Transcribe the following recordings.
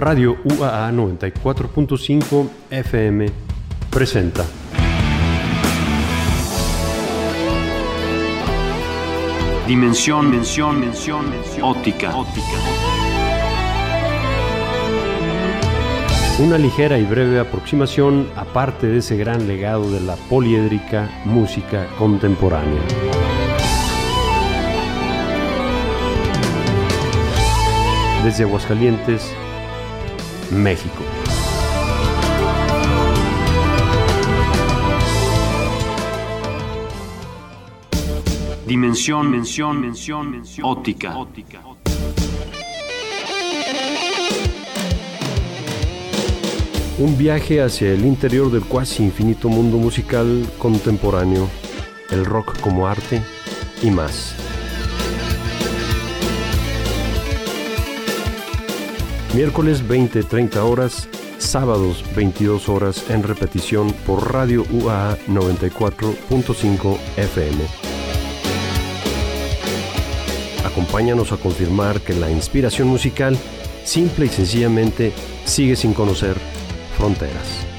Radio UAA 94.5 FM presenta. Dimensión, mención, mención, mención, óptica, óptica. Una ligera y breve aproximación aparte de ese gran legado de la poliédrica música contemporánea. Desde Aguascalientes, México. Dimensión, mención, mención, mención, óptica. óptica. Un viaje hacia el interior del cuasi infinito mundo musical contemporáneo, el rock como arte y más. Miércoles 20-30 horas, sábados 22 horas en repetición por Radio UAA 94.5 FM. Acompáñanos a confirmar que la inspiración musical simple y sencillamente sigue sin conocer fronteras.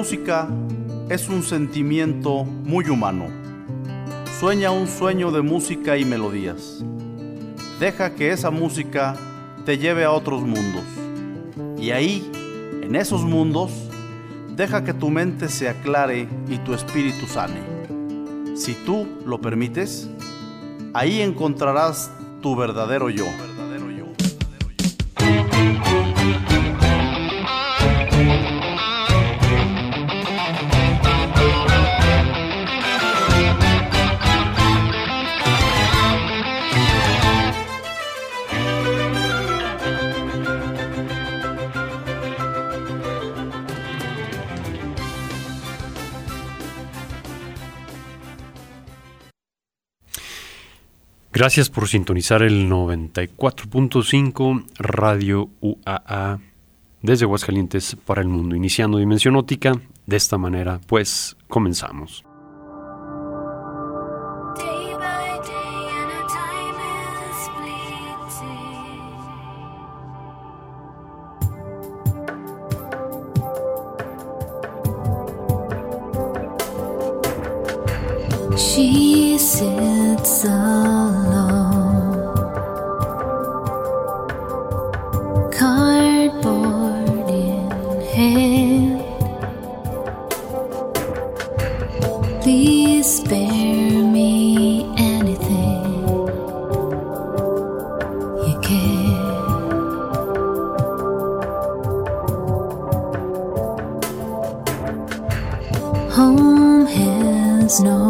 Música es un sentimiento muy humano. Sueña un sueño de música y melodías. Deja que esa música te lleve a otros mundos. Y ahí, en esos mundos, deja que tu mente se aclare y tu espíritu sane. Si tú lo permites, ahí encontrarás tu verdadero yo. Gracias por sintonizar el 94.5 Radio UAA desde Aguascalientes para el mundo, iniciando Dimensión Óptica. De esta manera, pues comenzamos. She sits alone, cardboard in hand. Please spare me anything you can. Home has no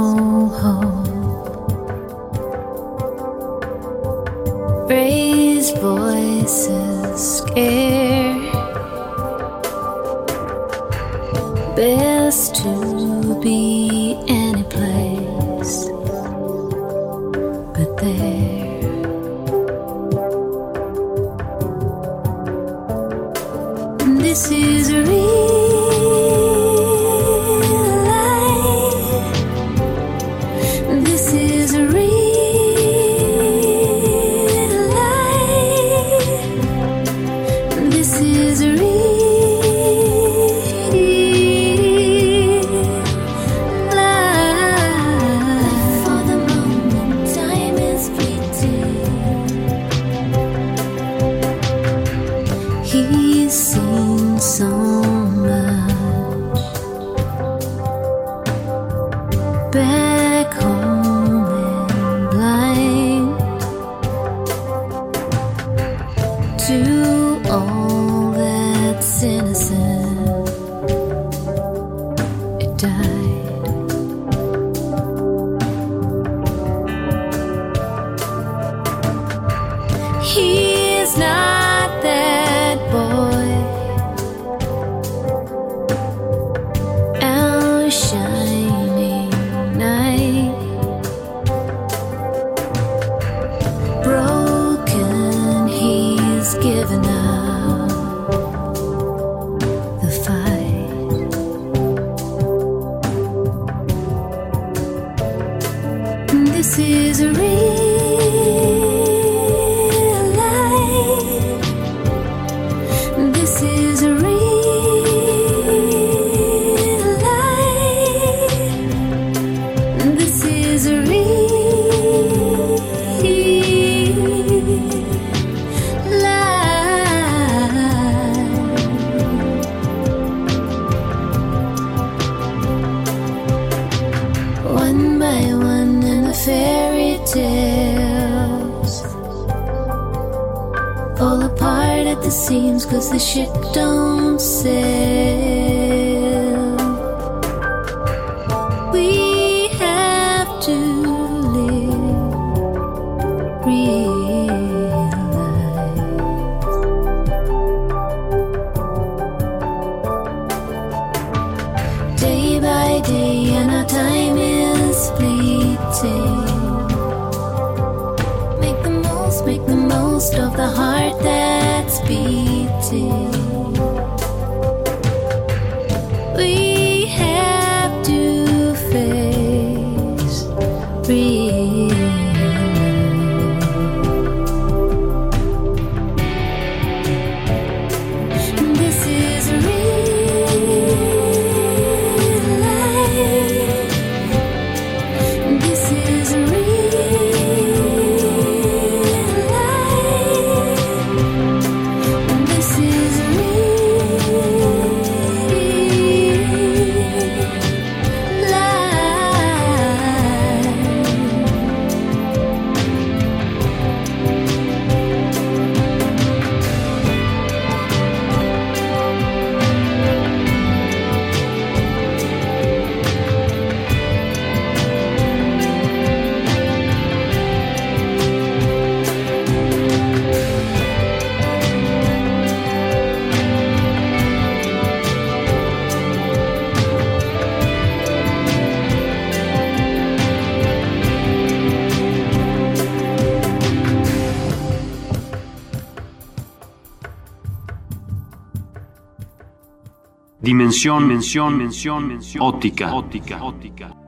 dimensión, mención, mención, óptica. óptica.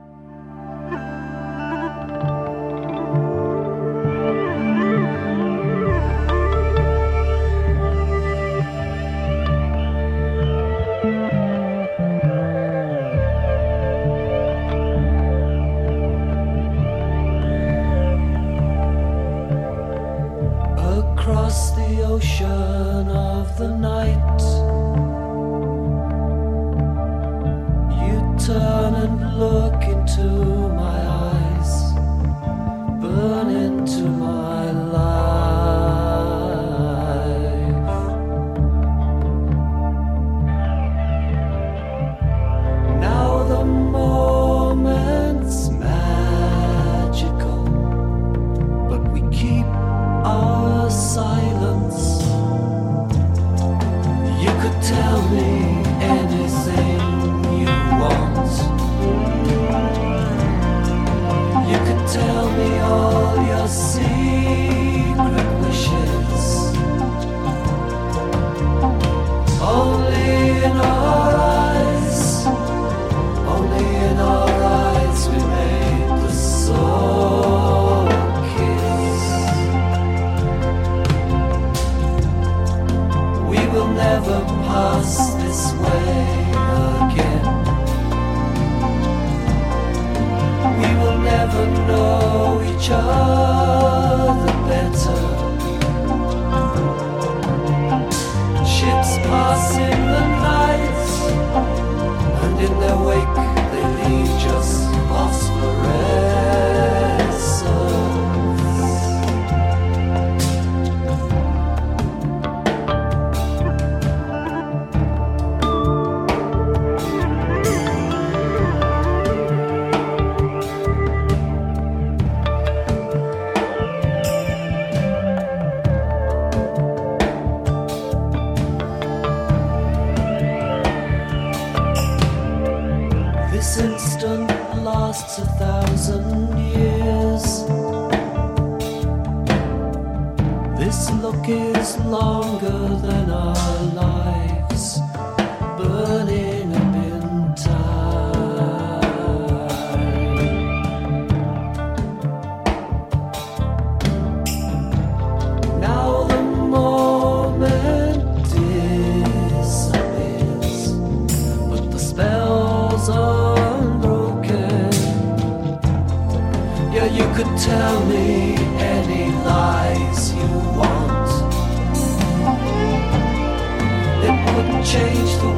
It's a thousand years. This look is longer than our life.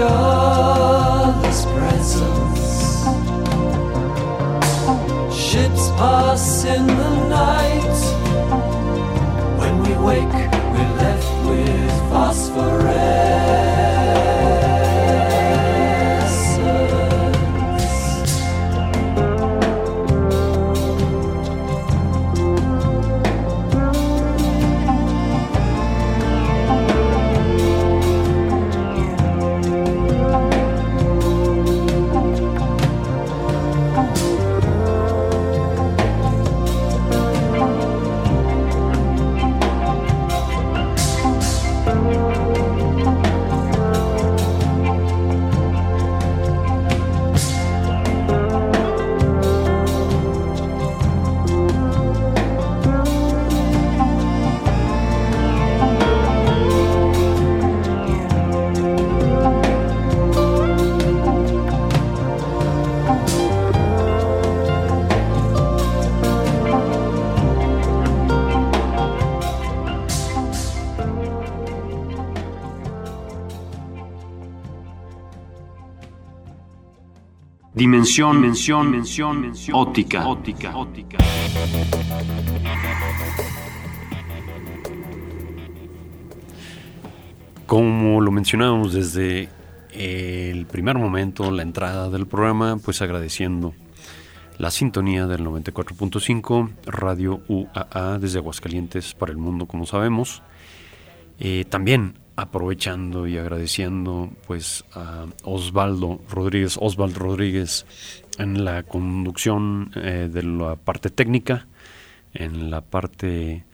other's presence. Ships pass in the night. When we wake, we're left with phosphorescence. Dimensión, mención, mención, mención, óptica, óptica, óptica. Como lo mencionábamos desde el primer momento, la entrada del programa, pues agradeciendo la sintonía del 94.5 Radio UAA desde Aguascalientes para el mundo, como sabemos. Eh, también aprovechando y agradeciendo pues a Osvaldo Rodríguez, Osvaldo Rodríguez en la conducción eh, de la parte técnica, en la parte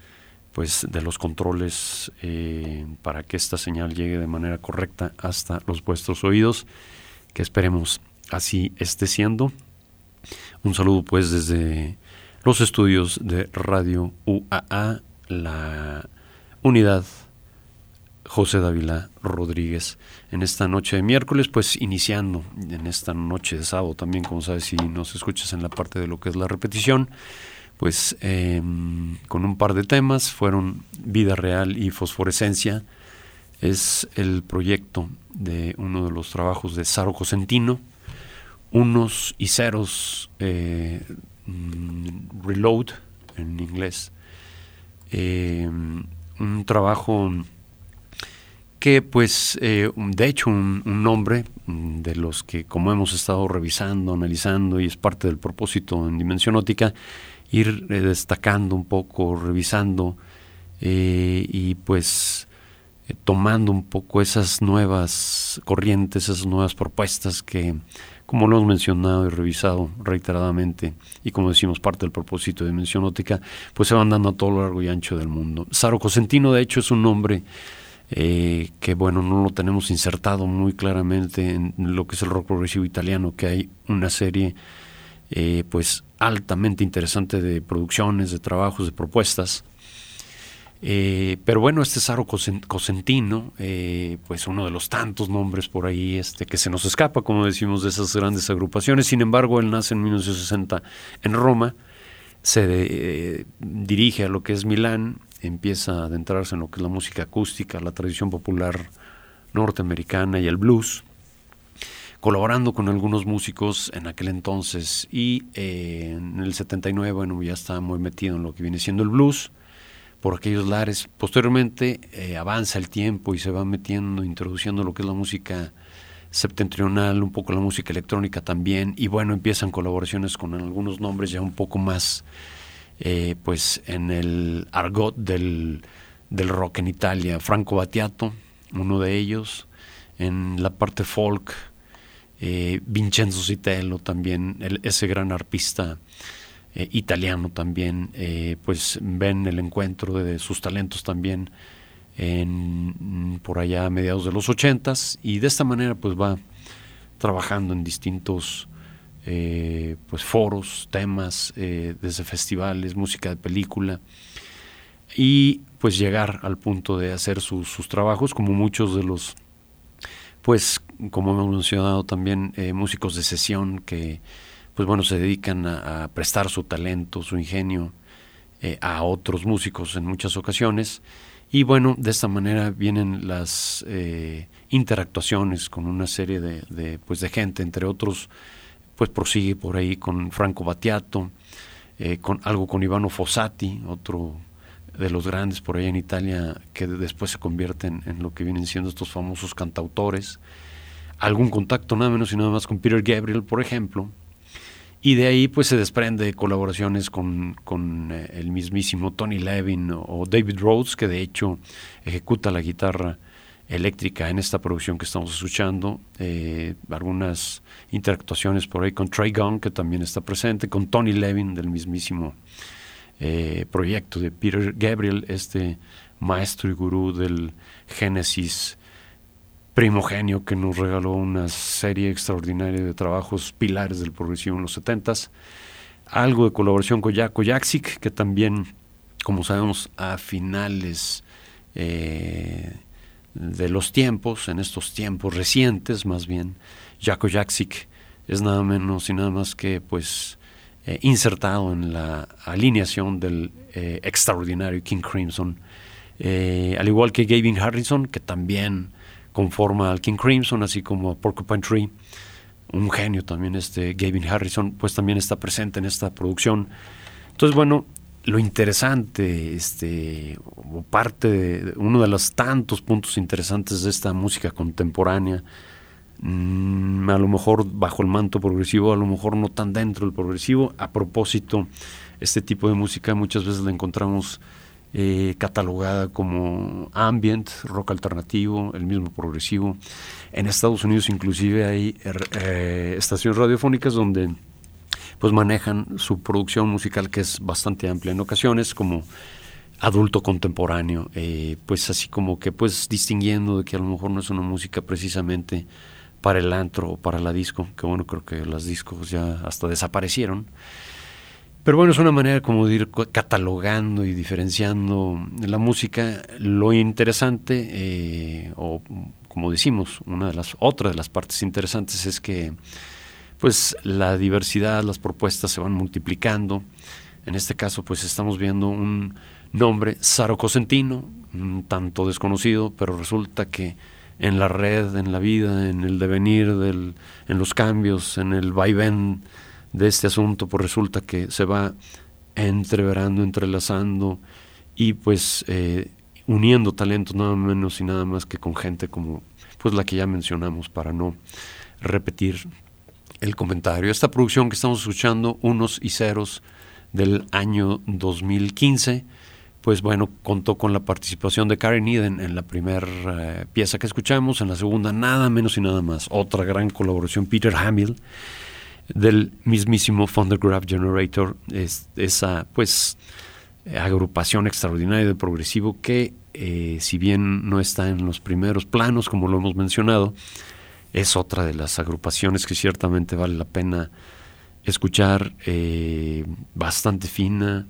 pues de los controles eh, para que esta señal llegue de manera correcta hasta los vuestros oídos, que esperemos así esté siendo. Un saludo pues desde los estudios de Radio UAA, la unidad José Dávila Rodríguez. En esta noche de miércoles, pues iniciando en esta noche de sábado también, como sabes, si nos escuchas en la parte de lo que es la repetición, pues eh, con un par de temas, fueron Vida Real y Fosforescencia, es el proyecto de uno de los trabajos de Saro Cosentino, unos y ceros, eh, mm, reload en inglés, eh, un trabajo que pues eh, de hecho un, nombre de los que como hemos estado revisando, analizando y es parte del propósito en Dimensión Óptica, ir eh, destacando un poco, revisando eh, y pues tomando un poco esas nuevas corrientes, esas nuevas propuestas que como lo hemos mencionado y revisado reiteradamente y como decimos parte del propósito de Dimensión Óptica, pues se van dando a todo lo largo y ancho del mundo. Saro Cosentino de hecho es un nombre eh, que bueno, no lo tenemos insertado muy claramente en lo que es el rock progresivo italiano, que hay una serie eh, pues altamente interesante de producciones, de trabajos, de propuestas. Eh, pero bueno, este Saro Cosentino, pues uno de los tantos nombres por ahí este, que se nos escapa, como decimos, de esas grandes agrupaciones. Sin embargo, él nace en 1960 en Roma, se dirige a lo que es Milán, empieza a adentrarse en lo que es la música acústica, la tradición popular norteamericana y el blues, colaborando con algunos músicos en aquel entonces y eh, en el 79, bueno, ya está muy metido en lo que viene siendo el blues por aquellos lares. Posteriormente eh, avanza el tiempo y se va metiendo, introduciendo lo que es la música septentrional, un poco la música electrónica también, y bueno, empiezan colaboraciones con algunos nombres ya un poco más eh, pues en el argot del, del, rock en Italia, Franco Battiato, uno de ellos, en la parte folk, eh, Vincenzo Citello también, ese gran arpista eh, italiano también, pues ven el encuentro de sus talentos también en, por allá a mediados de los ochentas. Y de esta manera pues va trabajando en distintos eh, pues foros, temas, eh, desde festivales, música de película y pues llegar al punto de hacer sus, trabajos como muchos de los pues como hemos mencionado también eh, músicos de sesión que pues bueno se dedican a, prestar su talento, su ingenio eh, a otros músicos en muchas ocasiones. Y bueno, de esta manera vienen las eh, interactuaciones con una serie de, pues de gente, entre otros, pues prosigue por ahí con Franco Battiato, eh, con algo con Ivano Fossati, otro de los grandes por ahí en Italia, que después se convierten en lo que vienen siendo estos famosos cantautores. Algún contacto nada menos y nada más con Peter Gabriel, por ejemplo, y de ahí pues se desprende colaboraciones con, con eh, el mismísimo Tony Levin o David Rhodes, que de hecho ejecuta la guitarra eléctrica en esta producción que estamos escuchando. Eh, algunas interactuaciones por ahí con Trey Gunn, que también está presente, con Tony Levin del mismísimo eh, proyecto de Peter Gabriel, este maestro y gurú del Génesis primogenio que nos regaló una serie extraordinaria de trabajos pilares del progresivo en los 70s. Algo de colaboración con Jaco Jaksic, que también, como sabemos, a finales eh, de los tiempos, en estos tiempos recientes más bien, Jaco Jaksic es nada menos y nada más que pues eh, insertado en la alineación del eh, extraordinario King Crimson, eh, al igual que Gavin Harrison, que también conforma al King Crimson, así como Porcupine Tree. Un genio también este Gavin Harrison, pues también está presente en esta producción. Entonces, bueno, lo interesante, este, o parte de uno de los tantos puntos interesantes de esta música contemporánea, mmm, a lo mejor bajo el manto progresivo, a lo mejor no tan dentro del progresivo. A propósito, este tipo de música muchas veces la encontramos eh, catalogada como ambient, rock alternativo, el mismo progresivo. En Estados Unidos inclusive hay eh, estaciones radiofónicas donde pues manejan su producción musical que es bastante amplia en ocasiones como adulto contemporáneo, eh, pues así como que pues distinguiendo de que a lo mejor no es una música precisamente para el antro o para la disco, que bueno, creo que las discos ya hasta desaparecieron. Pero bueno, es una manera como de ir catalogando y diferenciando la música. Lo interesante, eh, o como decimos, una de las otra de las partes interesantes es que pues la diversidad, las propuestas se van multiplicando. En este caso, pues estamos viendo un nombre, Saro Cosentino, un tanto desconocido, pero resulta que en la red, en la vida, en el devenir, del, en los cambios, en el vaivén de este asunto, pues resulta que se va entreverando, entrelazando y pues eh, uniendo talentos nada menos y nada más que con gente como pues la que ya mencionamos para no repetir el comentario. Esta producción que estamos escuchando, Unos y Ceros del año 2015, pues bueno, contó con la participación de Karen Eden en la primera eh, pieza que escuchamos, en la segunda nada menos y nada más, otra gran colaboración, Peter Hamill, del mismísimo Thundergraph Generator, es, esa pues agrupación extraordinaria de progresivo que eh, si bien no está en los primeros planos, como lo hemos mencionado, es otra de las agrupaciones que ciertamente vale la pena escuchar, eh, bastante fina,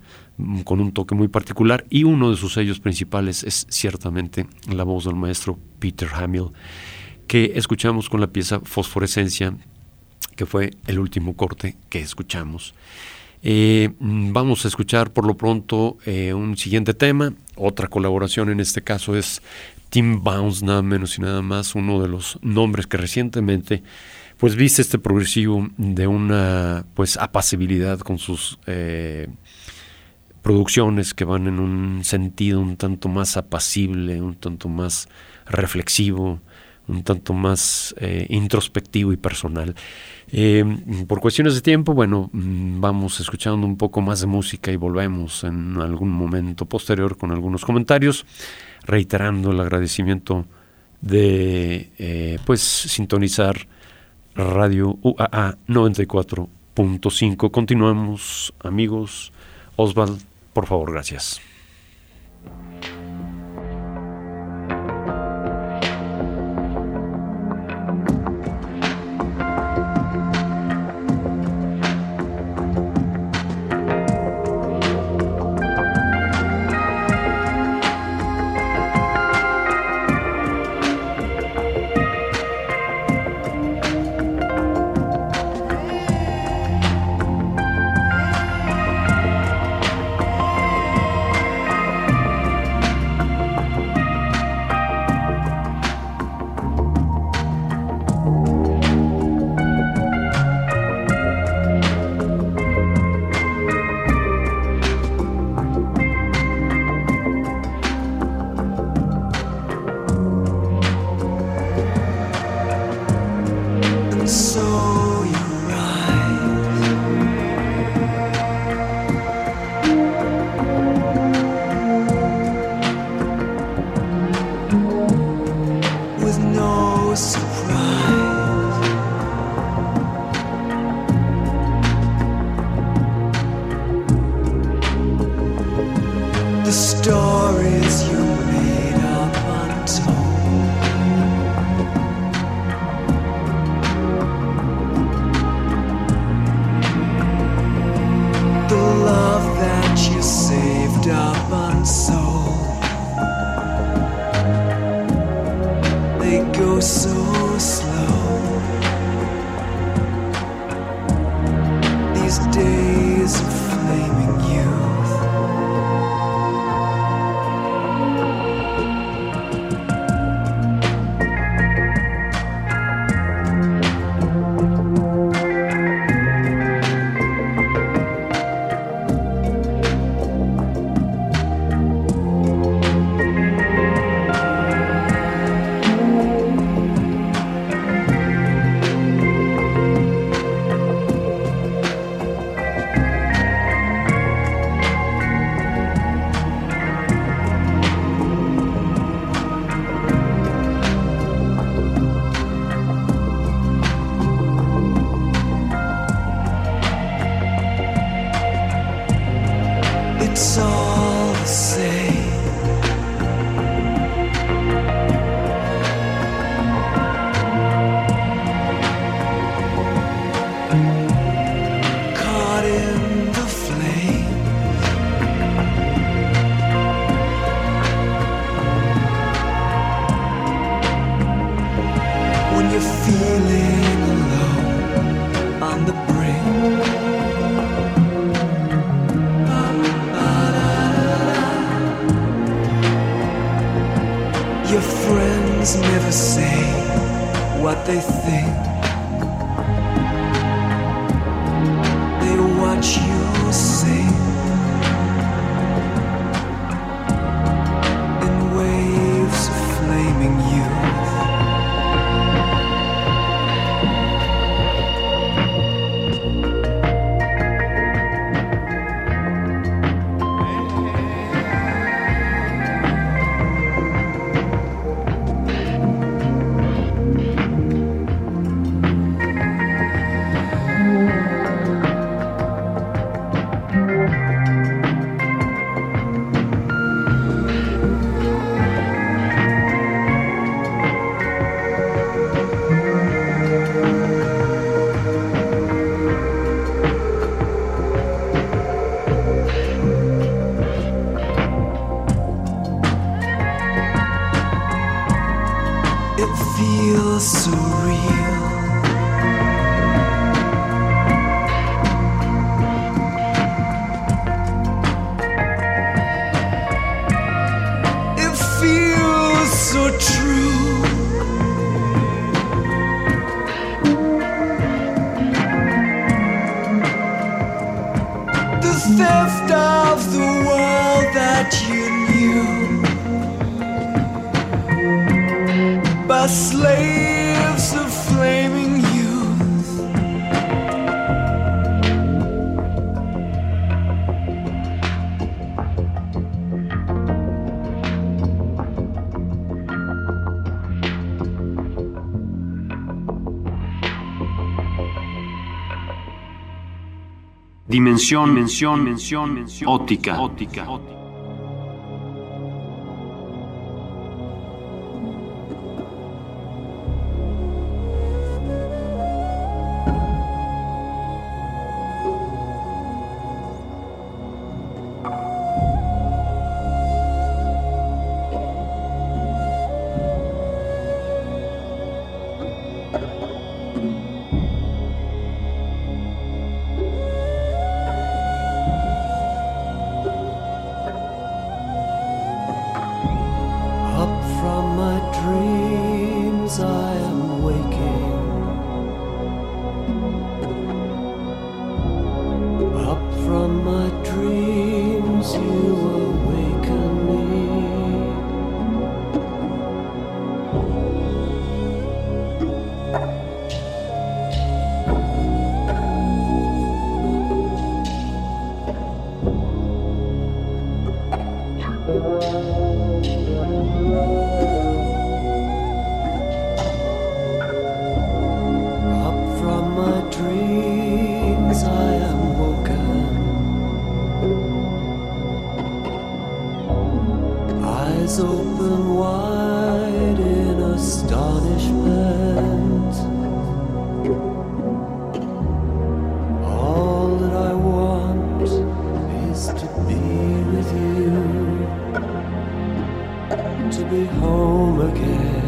con un toque muy particular y uno de sus sellos principales es ciertamente la voz del maestro Peter Hamill que escuchamos con la pieza Fosforescencia que fue el último corte que escuchamos. Eh, vamos a escuchar por lo pronto eh, un siguiente tema, otra colaboración en este caso es Tim Bounce, nada menos y nada más, uno de los nombres que recientemente pues viste este progresivo de una pues apacibilidad con sus eh, producciones que van en un sentido un tanto más apacible, un tanto más reflexivo, un tanto más eh, introspectivo y personal. Eh, por cuestiones de tiempo, bueno, mm, vamos escuchando un poco más de música y volvemos en algún momento posterior con algunos comentarios, reiterando el agradecimiento de eh, pues sintonizar Radio UAA 94 94.5. Continuamos, amigos. Osvald, por favor, gracias. dimensión, dimensión, dimensión, óptica. óptica. eyes open wide in astonishment. All that I want is to be with you, to be home again.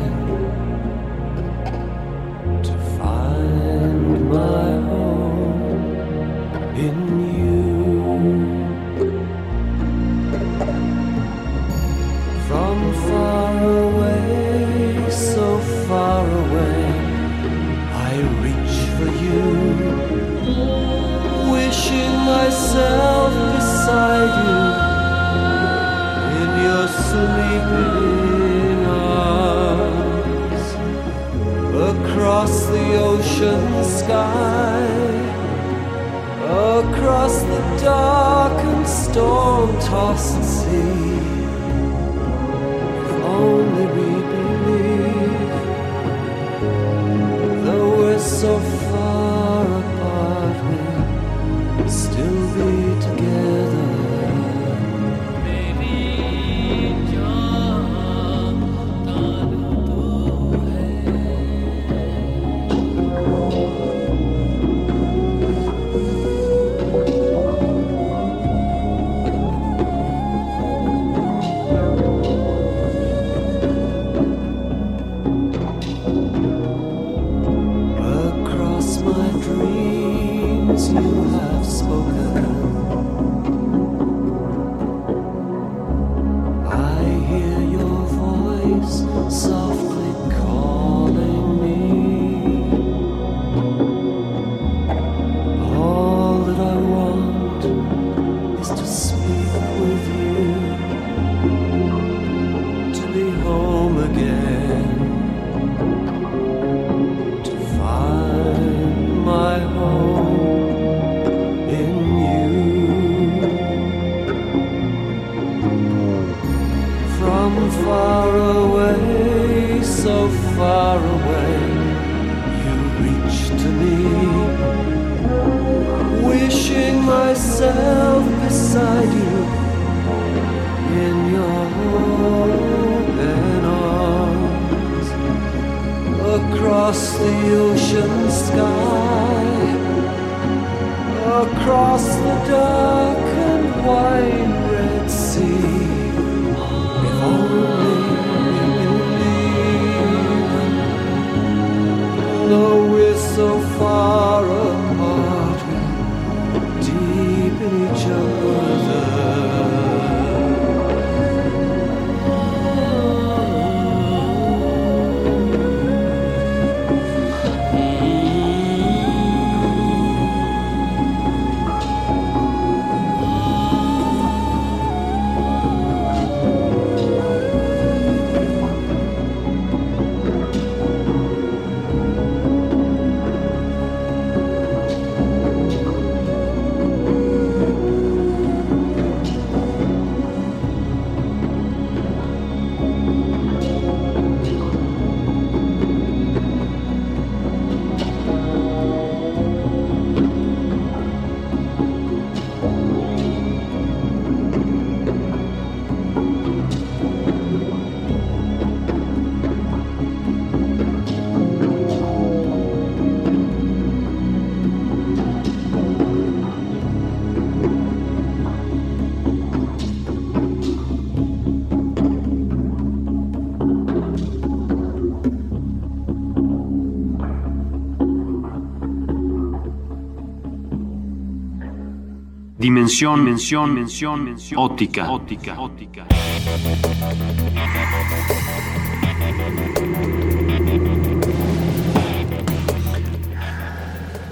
Dimensión, dimensión, dimensión, dimensión óptica, óptica, óptica.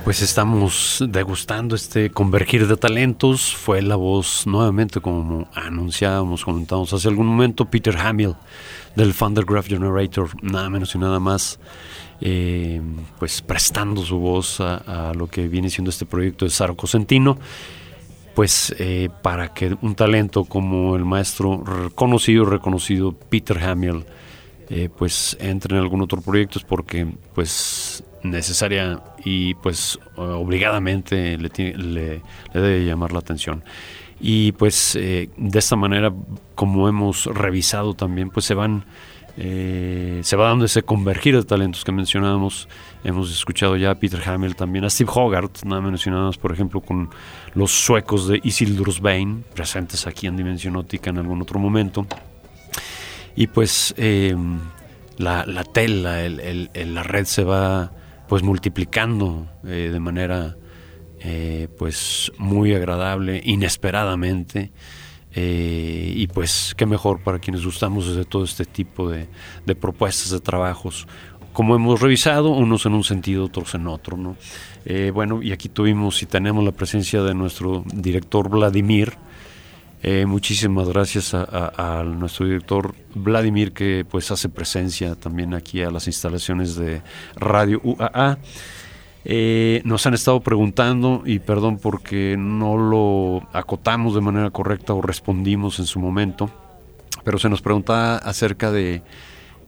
Pues estamos degustando este convergir de talentos. Fue la voz nuevamente, como anunciábamos, comentamos hace algún momento, Peter Hamill del Thundergraph Generator, nada menos y nada más, eh, pues prestando su voz a, a, lo que viene siendo este proyecto de Saro Cosentino. Pues eh, para que un talento como el maestro conocido, reconocido Peter Hamill, eh, pues entre en algún otro proyecto es porque pues necesaria y pues obligadamente le, le, le, debe llamar la atención. Y pues eh, de esta manera, como hemos revisado también, pues se van, eh, se va dando ese convergir de talentos que mencionábamos. Hemos escuchado ya a Peter Hamill también, a Steve Hogarth, nada mencionados, por ejemplo, con los suecos de Isildur Svein, presentes aquí en Dimensión Óptica en algún otro momento. Y pues eh, la, la, tela, el, el, el, la red se va pues multiplicando eh, de manera eh, pues muy agradable, inesperadamente. Y pues qué mejor para quienes gustamos de todo este tipo de, propuestas de trabajos. Como hemos revisado, unos en un sentido, otros en otro. ¿no? bueno, y aquí tuvimos y tenemos la presencia de nuestro director Vladimir, eh, muchísimas gracias a, nuestro director Vladimir que pues hace presencia también aquí a las instalaciones de Radio UAA. Eh, nos han estado preguntando y perdón porque no lo acotamos de manera correcta o respondimos en su momento, pero se nos preguntaba acerca de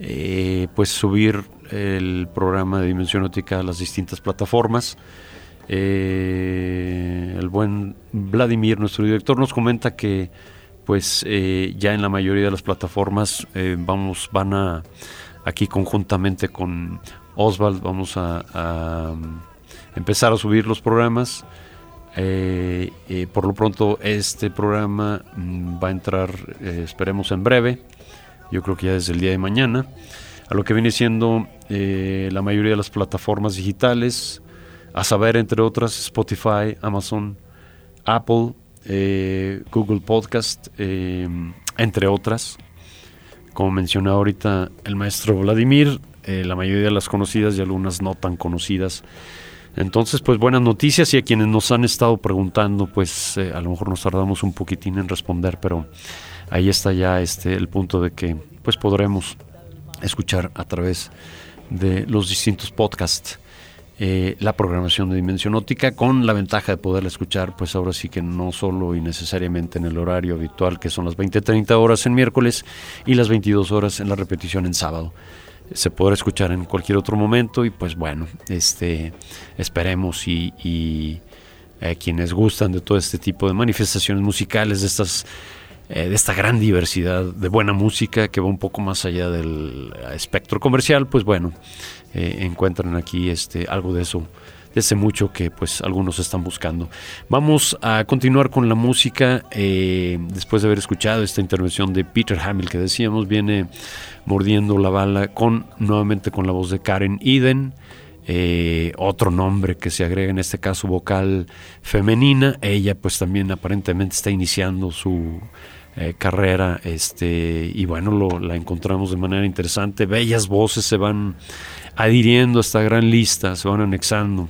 eh, pues subir el programa de Dimensión Óptica a las distintas plataformas. Eh, el buen Vladimir, nuestro director, nos comenta que pues eh, ya en la mayoría de las plataformas eh, vamos, van a aquí conjuntamente con Oswald vamos a, a empezar a subir los programas. Por lo pronto este programa mm, va a entrar, esperemos en breve, yo creo que ya desde el día de mañana, a lo que viene siendo la mayoría de las plataformas digitales, a saber, entre otras, Spotify, Amazon, Apple, eh, Google Podcast, eh, entre otras. Como mencionó ahorita el maestro Vladimir, eh, la mayoría de las conocidas y algunas no tan conocidas. Entonces, pues buenas noticias y a quienes nos han estado preguntando, pues a lo mejor nos tardamos un poquitín en responder, pero ahí está ya este el punto de que pues podremos escuchar a través de los distintos podcasts eh, la programación de Dimensión Óptica con la ventaja de poderla escuchar, pues ahora sí que no solo y necesariamente en el horario habitual, que son las 20-30 horas en miércoles y las 22 horas en la repetición en sábado. Se podrá escuchar en cualquier otro momento y pues bueno, este, esperemos y, y eh, quienes gustan de todo este tipo de manifestaciones musicales, de estas eh, de esta gran diversidad de buena música que va un poco más allá del espectro comercial, pues bueno, eh, encuentran aquí este, algo de eso, de ese mucho que pues algunos están buscando. Vamos a continuar con la música, eh, después de haber escuchado esta intervención de Peter Hamill que decíamos, viene mordiendo la bala con nuevamente con la voz de Karen Eden. Otro nombre que se agrega en este caso vocal femenina ella pues también aparentemente está iniciando su eh, carrera este y bueno lo, la encontramos de manera interesante. Bellas voces se van adhiriendo a esta gran lista se van anexando.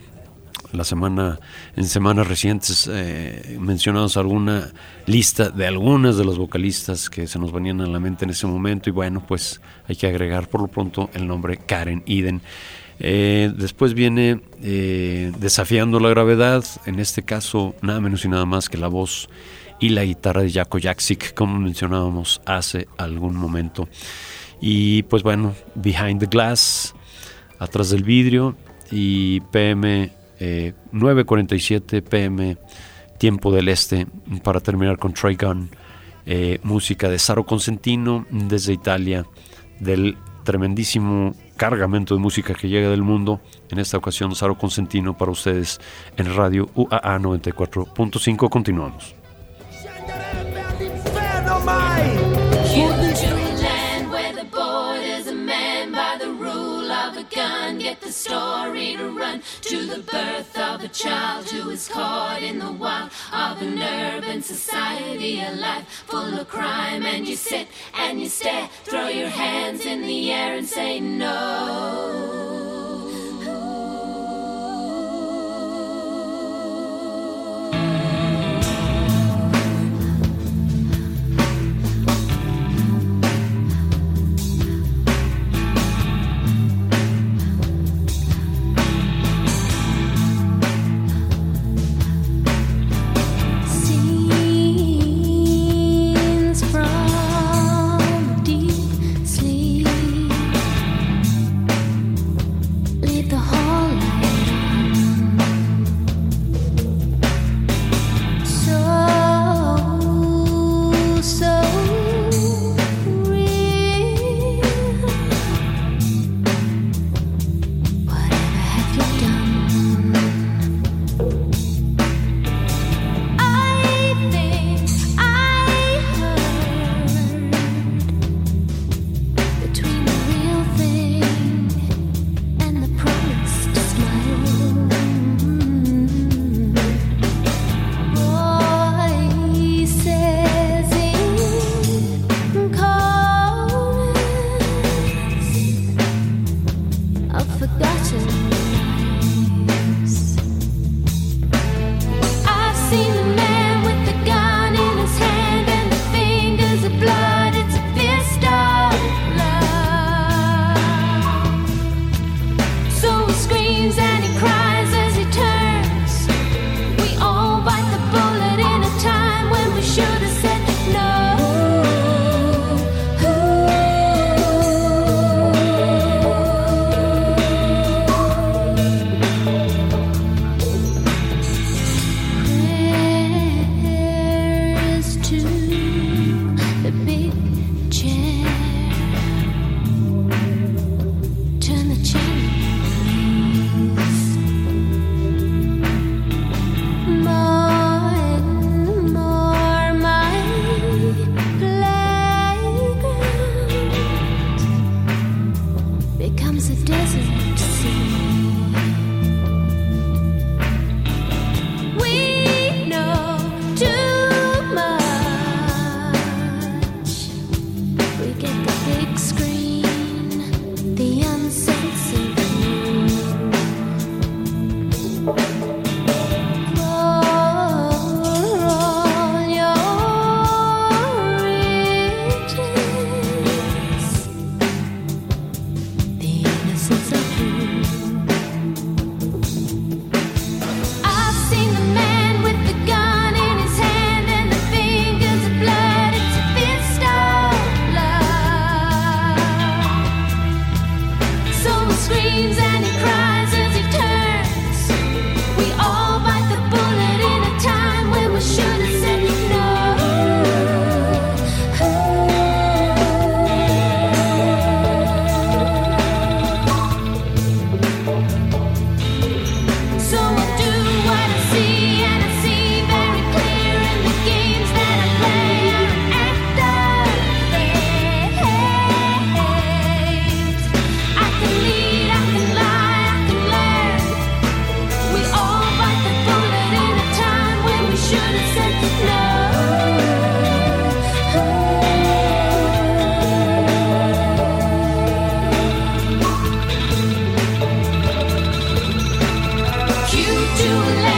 La semana en semanas recientes eh, mencionamos alguna lista de algunas de los vocalistas que se nos venían a la mente en ese momento y bueno pues hay que agregar por lo pronto el nombre Karen Eden. Eh, después viene eh, Desafiando la Gravedad, en este caso nada menos y nada más que la voz y la guitarra de Jaco Jaksic, como mencionábamos hace algún momento. Y pues bueno, Behind the Glass, atrás del vidrio, y PM eh, 9.47 PM, tiempo del este, para terminar con Troy Gunn, eh, música de Saro Consentino desde Italia, del tremendísimo cargamento de música que llega del mundo. En esta ocasión, Saro Consentino para ustedes en Radio UAA 94.5. Continuamos. story to run to the birth of a child who is caught in the wild of an urban society, a life full of crime. And you sit and you stare, throw your hands in the air and say no. you left.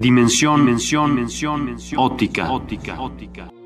dimensión, mención dimensión, óptica. óptica.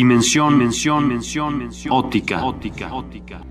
dimensión, mención, mención, óptica, óptica, ótica.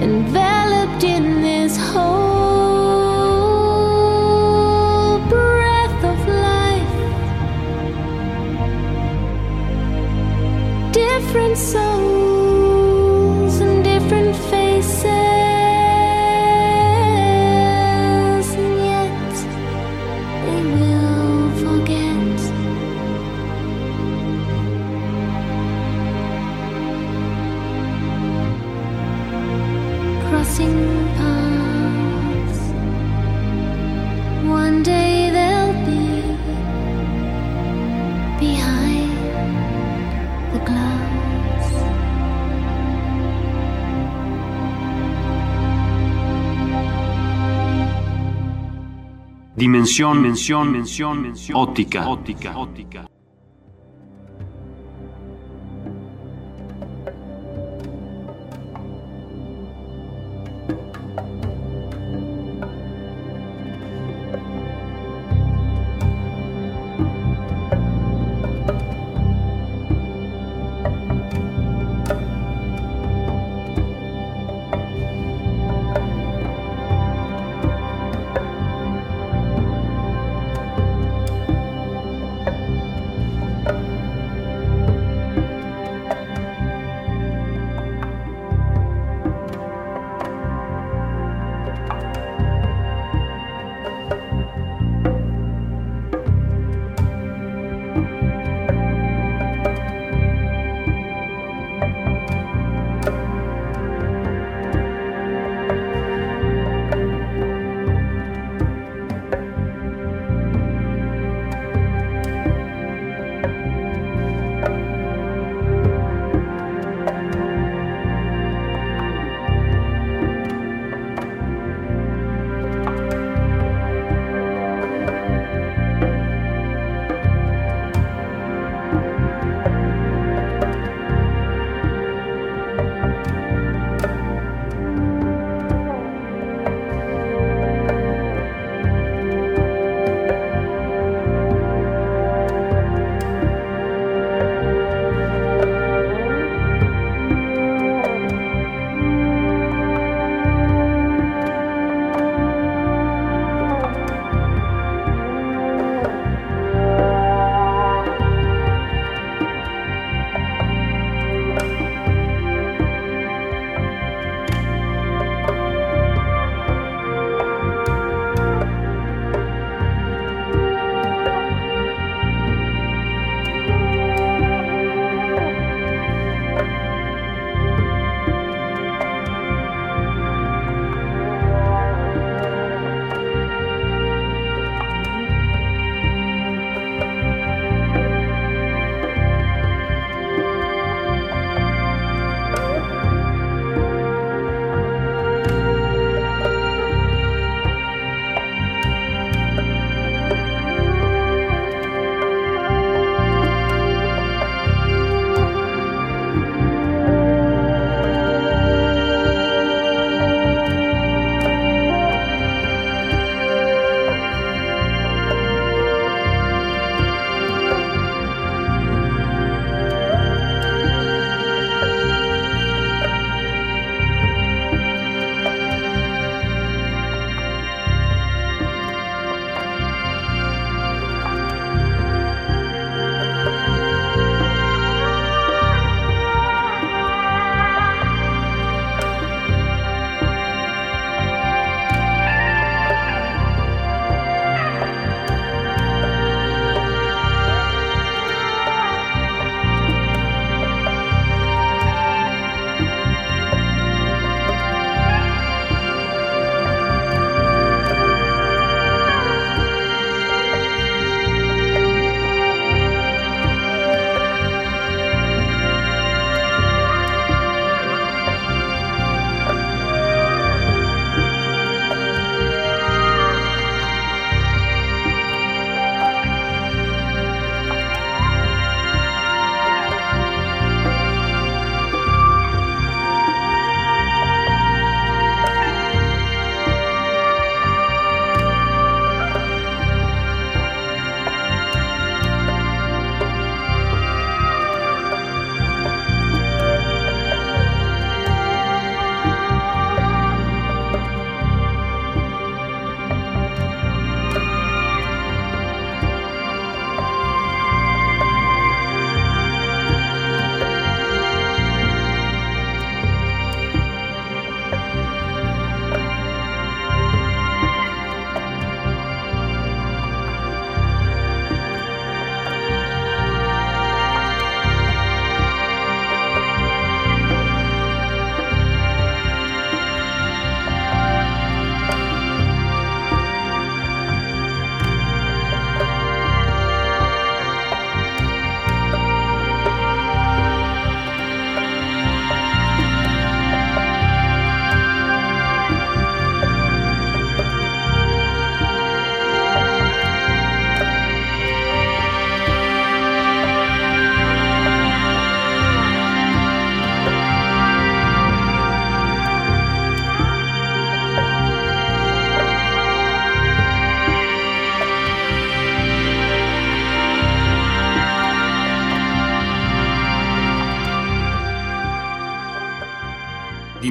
enveloped in this whole breath of life. Different song. dimensión, dimensión, dimensión óptica. óptica.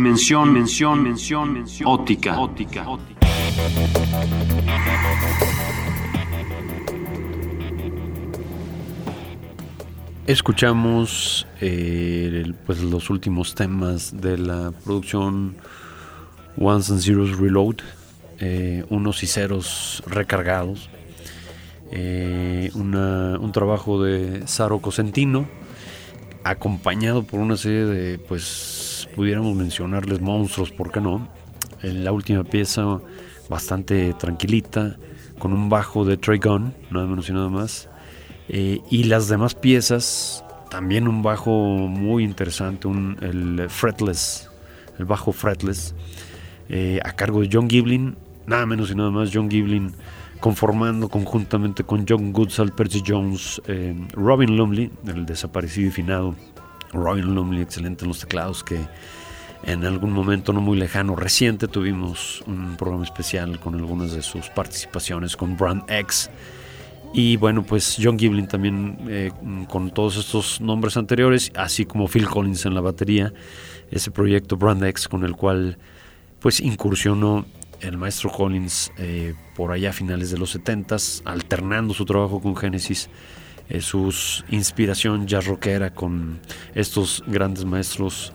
Dimensión, mención, mención, mención. Óptica, óptica, óptica. Escuchamos eh, el- pues los últimos temas de la producción Ones and Zeros Reload, eh, unos y ceros recargados, eh, una- un trabajo de Saro Cosentino, acompañado por una serie de, pues, pudiéramos mencionarles monstruos, ¿por qué no? En la última pieza, bastante tranquilita, con un bajo de Trey Gunn, nada menos y nada más. Eh, y las demás piezas, también un bajo muy interesante, un, el fretless, el bajo fretless, eh, a cargo de John Giblin, nada menos y nada más John Giblin, conformando conjuntamente con John Goodsall, Percy Jones, eh, Robin Lumley, el desaparecido y finado Robin Lumley, excelente en los teclados, que en algún momento no muy lejano, reciente, tuvimos un programa especial con algunas de sus participaciones con Brand X. Y bueno, pues John Giblin también eh, con todos estos nombres anteriores, así como Phil Collins en la batería, ese proyecto Brand X con el cual pues incursionó el maestro Collins eh, por allá a finales de los 70s, alternando su trabajo con Genesis, eh, su inspiración jazz rockera con estos grandes maestros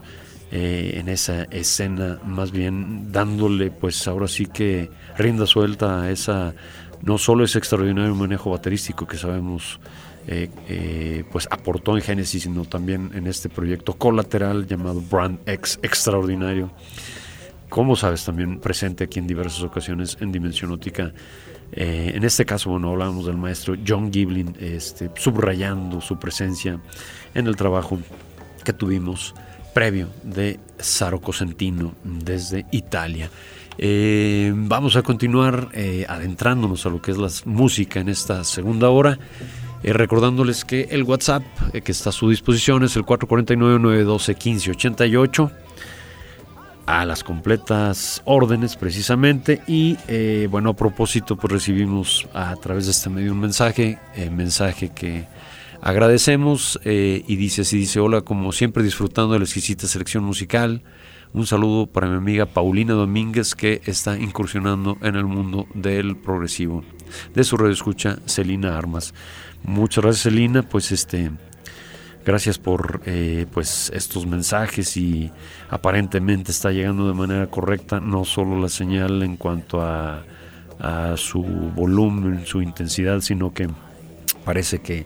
eh, en esa escena, más bien dándole pues ahora sí que rienda suelta a esa, no solo ese extraordinario manejo baterístico que sabemos eh, eh, pues aportó en Genesis, sino también en este proyecto colateral llamado Brand X Extraordinario como sabes, también presente aquí en diversas ocasiones en Dimensión Óptica. Eh, en este caso, bueno, hablábamos del maestro John Giblin, este, subrayando su presencia en el trabajo que tuvimos previo de Saro Cosentino desde Italia. Eh, vamos a continuar eh, adentrándonos a lo que es la música en esta segunda hora. Eh, recordándoles que el WhatsApp que está a su disposición es el 449-912-1588 a las completas órdenes precisamente y eh, bueno a propósito pues recibimos a través de este medio un mensaje eh, mensaje que agradecemos eh, y dice así dice hola como siempre disfrutando de la exquisita selección musical. Un saludo para mi amiga Paulina Domínguez que está incursionando en el mundo del progresivo. De su radio escucha Celina Armas. Muchas gracias Celina. Pues este Gracias por eh, pues estos mensajes y aparentemente está llegando de manera correcta no solo la señal en cuanto a, a su volumen, su intensidad, sino que parece que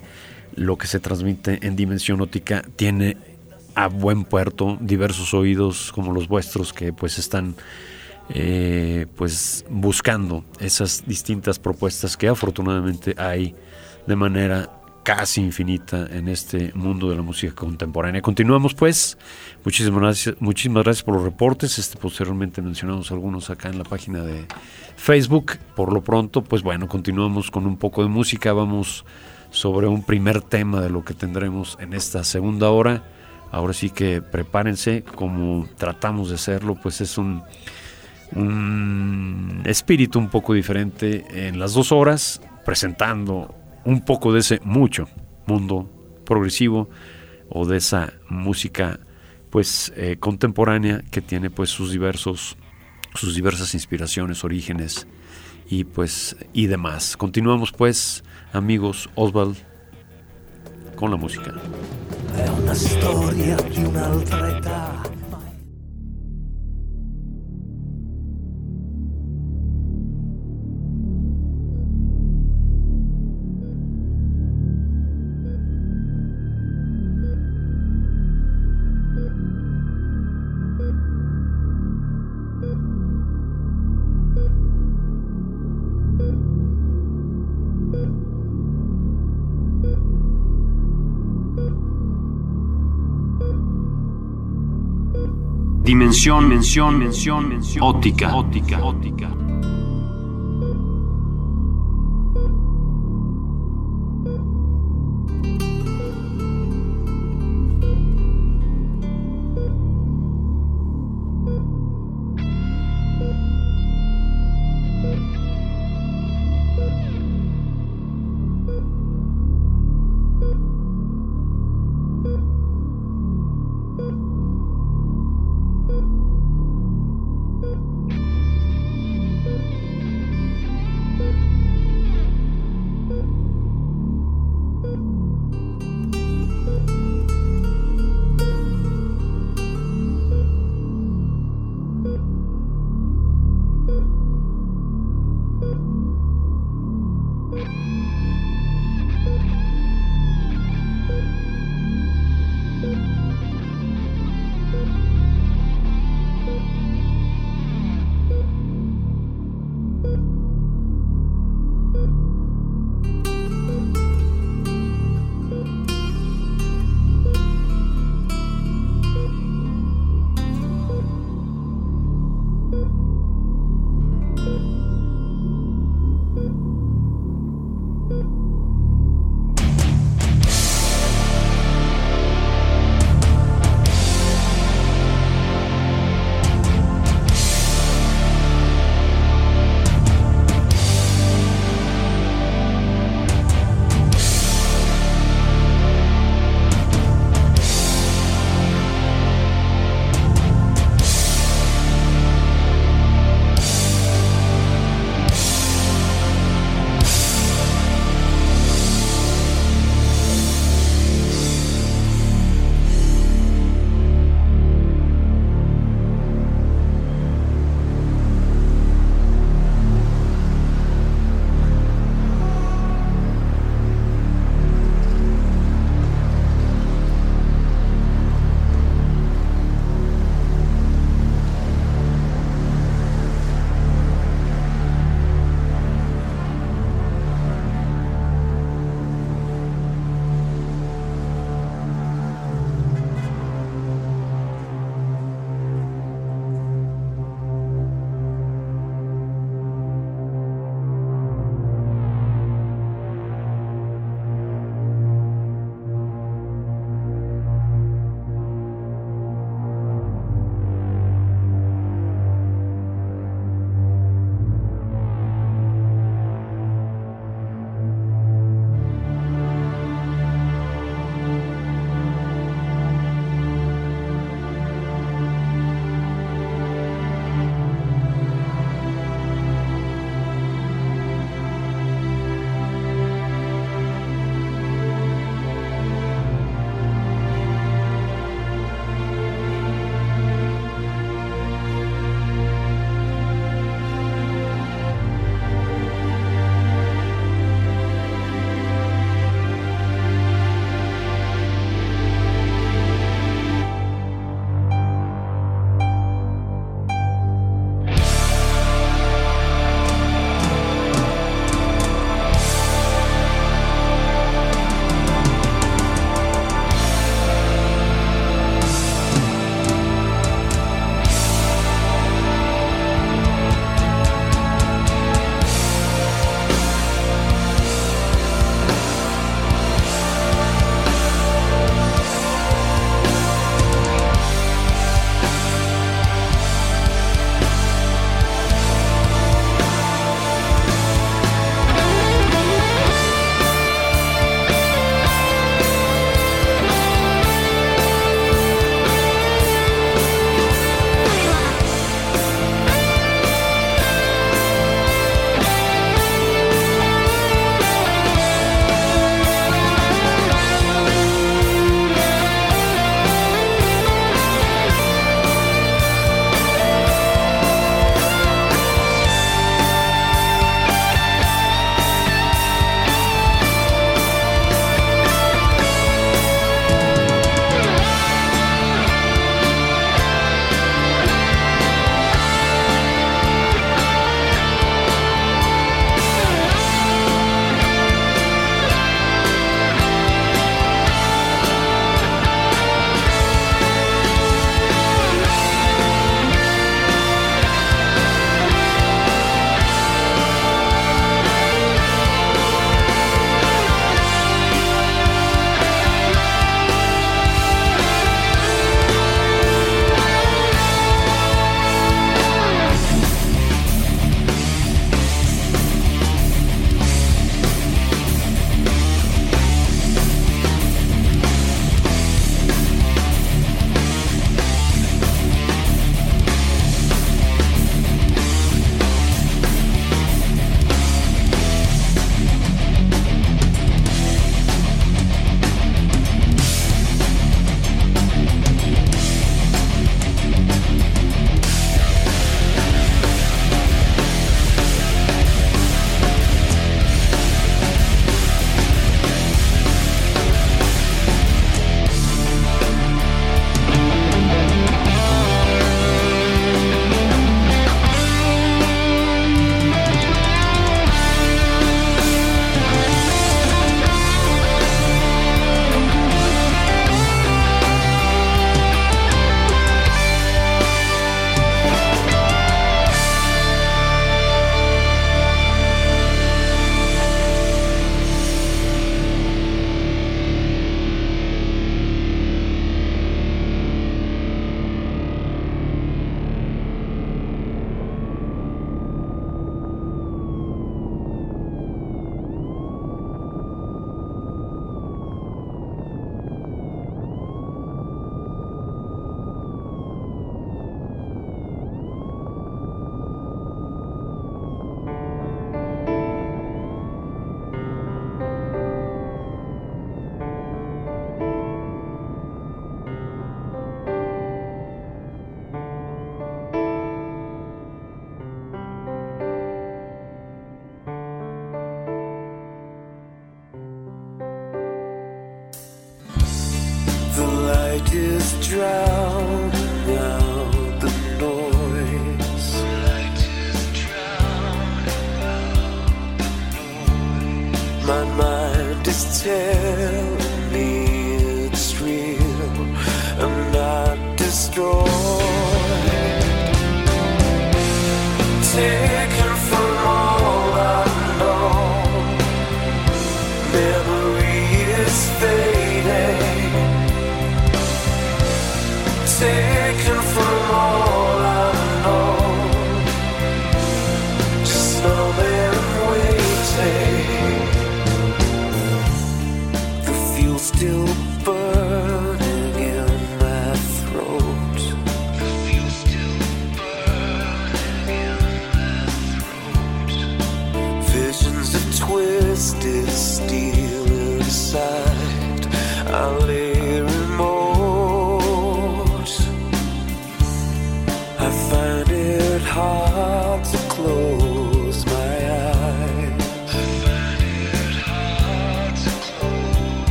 lo que se transmite en dimensión óptica tiene a buen puerto diversos oídos como los vuestros que pues están eh, pues buscando esas distintas propuestas que afortunadamente hay de manera casi infinita en este mundo de la música contemporánea. Continuamos pues, muchísimas gracias, muchísimas gracias por los reportes, este posteriormente mencionamos algunos acá en la página de Facebook. Por lo pronto, pues bueno, continuamos con un poco de música, vamos sobre un primer tema de lo que tendremos en esta segunda hora. Ahora sí que prepárense, como tratamos de hacerlo, pues es un, un espíritu un poco diferente en las dos horas, presentando un poco de ese mucho mundo progresivo o de esa música pues eh, contemporánea que tiene pues sus diversos sus diversas inspiraciones, orígenes y pues y demás. Continuamos pues, amigos Oswald con la música. Una. Dimensión, mención, mención, mención, óptica, óptica, óptica.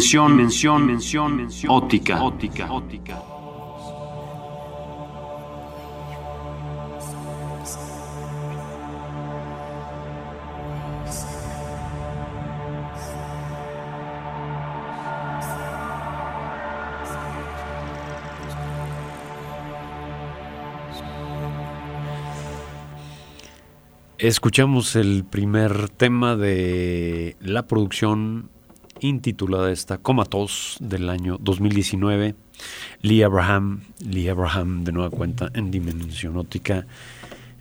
Dimensión, mención, mención, mención, óptica, óptica, óptica. Escuchamos el primer tema de la producción intitulada esta Comatos del año 2019. Lee Abraham, Lee Abraham de nueva cuenta en Dimensión Óptica.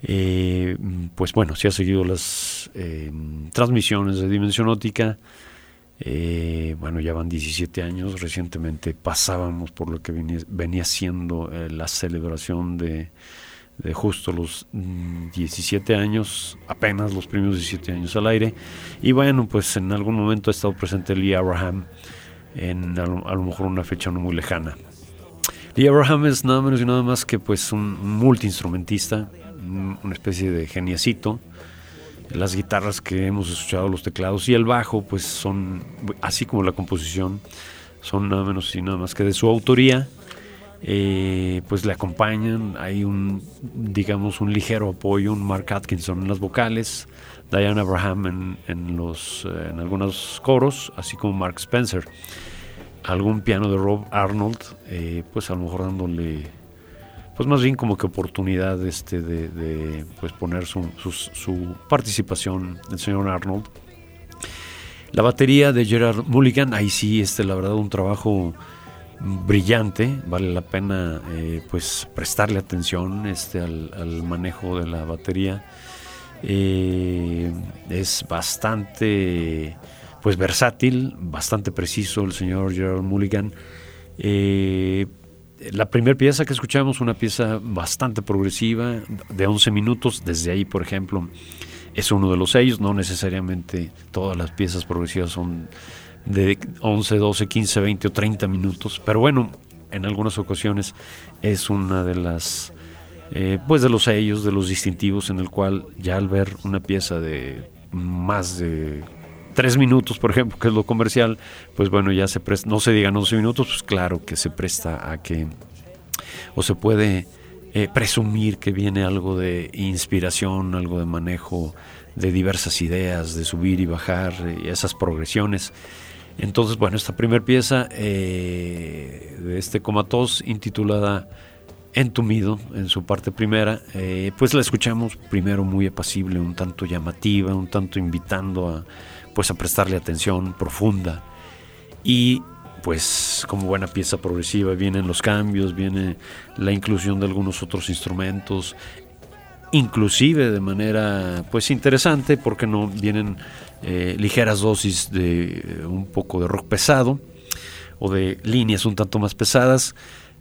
Eh, pues bueno, si ha seguido las eh, transmisiones de Dimensión Óptica, eh, bueno, ya van 17 años. Recientemente pasábamos por lo que venía, venía siendo la celebración de, de justo los mm, 17 años, apenas los primeros 17 años al aire. Y bueno, pues en algún momento ha estado presente Lee Abraham en a lo, mejor una fecha no muy lejana. Lee Abraham es nada menos y nada más que pues un multiinstrumentista, un- una especie de geniecito. Las guitarras que hemos escuchado, los teclados y el bajo, pues son, así como la composición, son nada menos y nada más que de su autoría. Eh, pues le acompañan, hay un, digamos, un ligero apoyo, un Mark Atkinson en las vocales, Diane Abraham en, en los, eh, en algunos coros, así como Mark Spencer. Algún piano de Rob Arnold, eh, pues a lo mejor dándole, pues más bien como que oportunidad este de, pues poner su, su, su participación del señor Arnold. La batería de Gerard Mulligan, ahí sí, este, la verdad, un trabajo brillante, vale la pena eh, pues prestarle atención este, al, manejo de la batería. Eh, es bastante pues versátil, bastante preciso el señor Gerard Mulligan. Eh, la primera pieza que escuchamos, una pieza bastante progresiva, de 11 minutos, desde ahí, por ejemplo, es uno de los sellos, no necesariamente todas las piezas progresivas son de 11, 12, 15, 20 o 30 minutos, pero bueno, en algunas ocasiones es una de las eh, pues de los sellos, de los distintivos en el cual ya al ver una pieza de más de tres minutos, por ejemplo, que es lo comercial, pues bueno, ya se presta, no se digan 11 minutos, pues claro que se presta a que, o se puede eh, presumir que viene algo de inspiración, algo de manejo de diversas ideas, de subir y bajar, y esas progresiones. Entonces, bueno, esta primera pieza eh, de este comatós, intitulada Entumido, en su parte primera, eh, pues la escuchamos primero muy apacible, un tanto llamativa, un tanto invitando a, pues a prestarle atención profunda. Y pues como buena pieza progresiva vienen los cambios, viene la inclusión de algunos otros instrumentos, inclusive de manera pues interesante porque no vienen eh, ligeras dosis de eh, un poco de rock pesado o de líneas un tanto más pesadas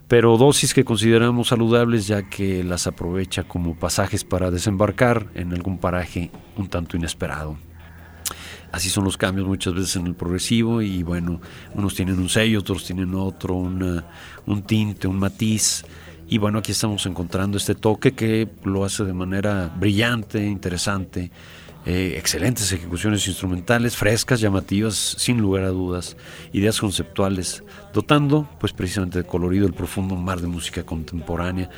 pero dosis que consideramos saludables ya que las aprovecha como pasajes para desembarcar en algún paraje un tanto inesperado. Así son los cambios muchas veces en el progresivo y bueno, unos tienen un sello, otros tienen otro, un tinte, un matiz. Y bueno, aquí estamos encontrando este toque que lo hace de manera brillante, interesante, eh, excelentes ejecuciones instrumentales, frescas, llamativas, sin lugar a dudas, ideas conceptuales, dotando pues precisamente de colorido el profundo mar de música contemporánea.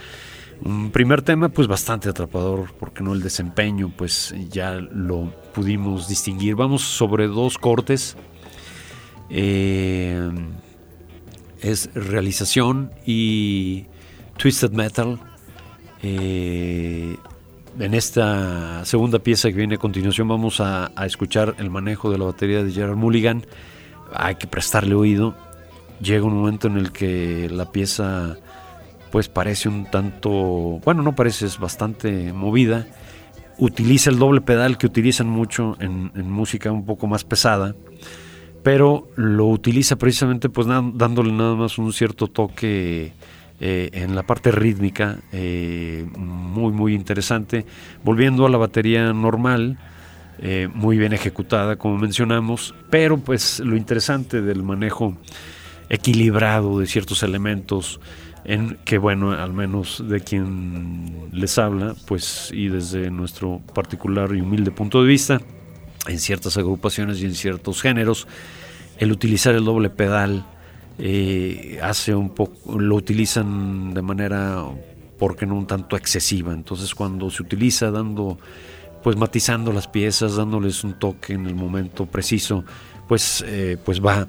Un primer tema pues bastante atrapador, porque no el desempeño pues ya lo pudimos distinguir. Vamos sobre dos cortes. Eh, es realización y Twisted Metal. Eh, en esta segunda pieza que viene a continuación vamos a, escuchar el manejo de la batería de Gerard Mulligan. Hay que prestarle oído. Llega un momento en el que la pieza pues parece un tanto, bueno, no parece, es bastante movida. Utiliza el doble pedal que utilizan mucho en, música un poco más pesada, pero lo utiliza precisamente pues dándole nada más un cierto toque eh, en la parte rítmica, eh, muy, muy interesante. Volviendo a la batería normal, eh, muy bien ejecutada, como mencionamos, pero pues lo interesante del manejo equilibrado de ciertos elementos, en que bueno, al menos de quien les habla, pues y desde nuestro particular y humilde punto de vista, en ciertas agrupaciones y en ciertos géneros, el utilizar el doble pedal, eh, hace un poco, lo utilizan de manera, porque no un tanto excesiva. Entonces cuando se utiliza dando, pues matizando las piezas, dándoles un toque en el momento preciso, pues, eh, pues va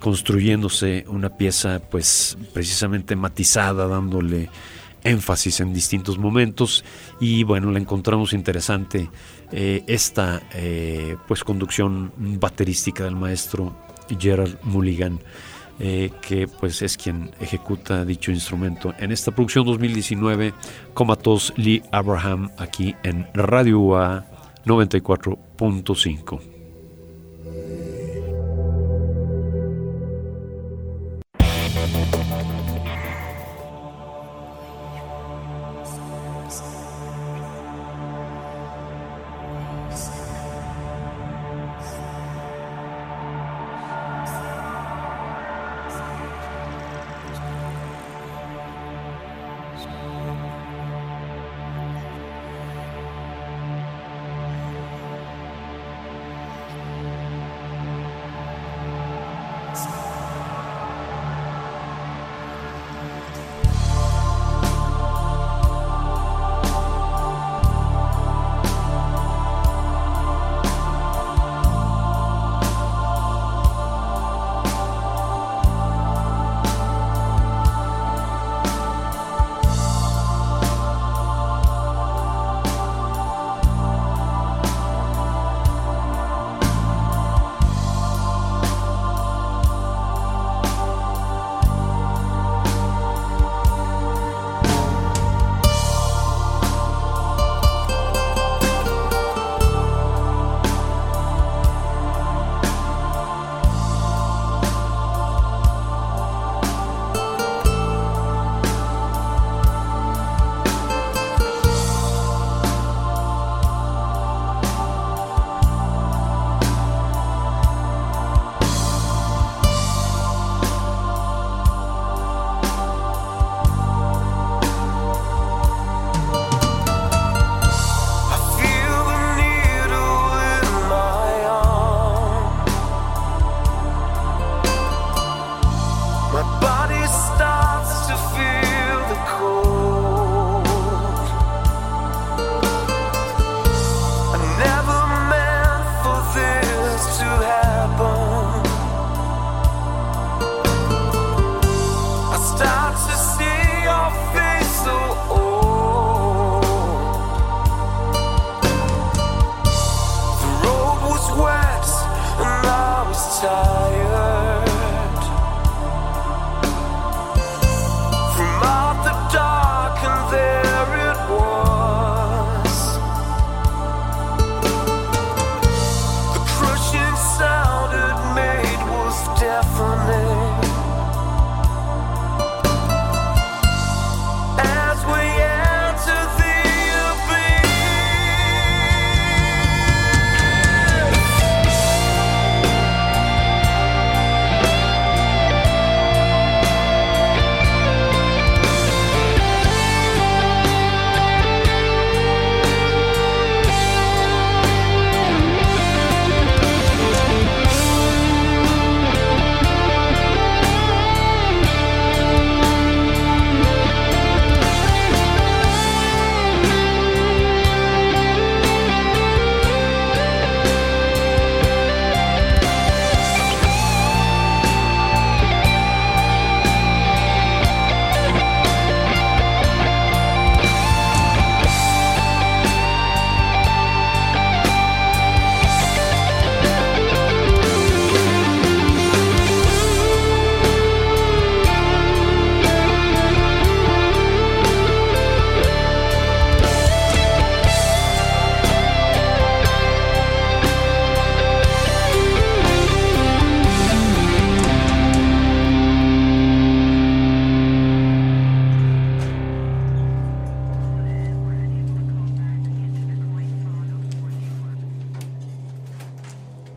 construyéndose una pieza, pues precisamente matizada, dándole énfasis en distintos momentos. Y bueno, la encontramos interesante eh, esta pues conducción baterística del maestro Gerald Mulligan eh, que pues es quien ejecuta dicho instrumento en esta producción 2019 Comatos Lee Abraham aquí en Radio A 94.5.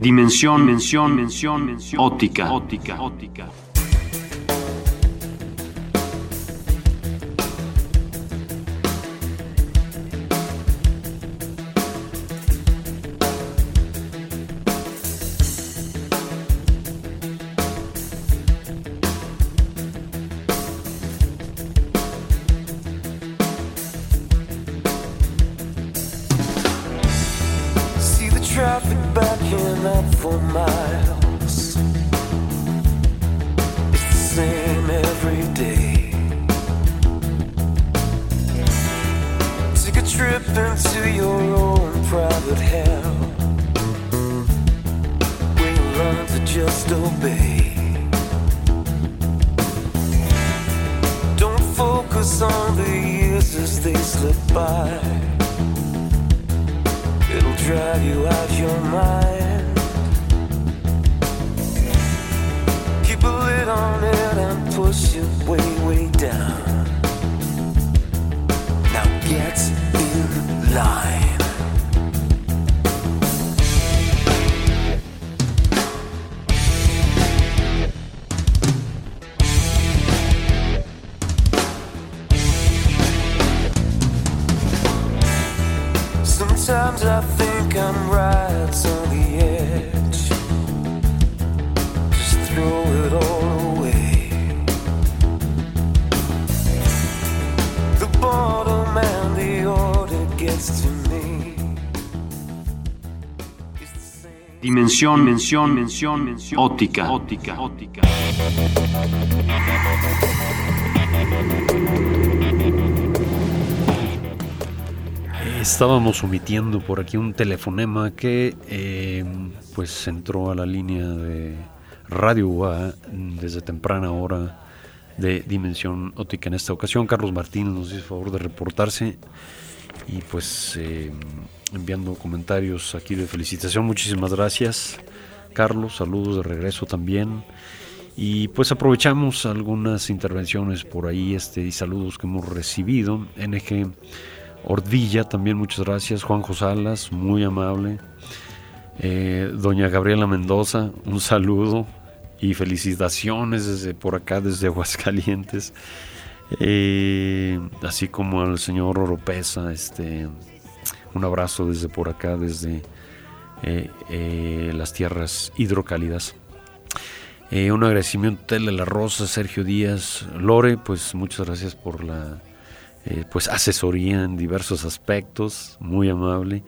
Dimensión, dimensión, dimensión, óptica, óptica, Dimensión, dimensión, dimensión, óptica, óptica, óptica. Estábamos omitiendo por aquí un telefonema que eh, pues entró a la línea de Radio UA desde temprana hora de Dimensión Óptica en esta ocasión. Carlos Martínez nos hizo favor de reportarse y pues eh, enviando comentarios aquí de felicitación. Muchísimas gracias, Carlos. Saludos de regreso también. Y pues aprovechamos algunas intervenciones por ahí este, y saludos que hemos recibido. NG Ordilla, también muchas gracias. Juanjo Salas, muy amable. Eh, doña Gabriela Mendoza, un saludo y felicitaciones desde por acá, desde Aguascalientes. Eh, así como al señor Oropesa, este, un abrazo desde por acá, desde eh, eh, las tierras hidrocálidas. Eh, un agradecimiento Tele La Rosa, Sergio Díaz, Lore, pues muchas gracias por la pues asesoría en diversos aspectos, muy amable.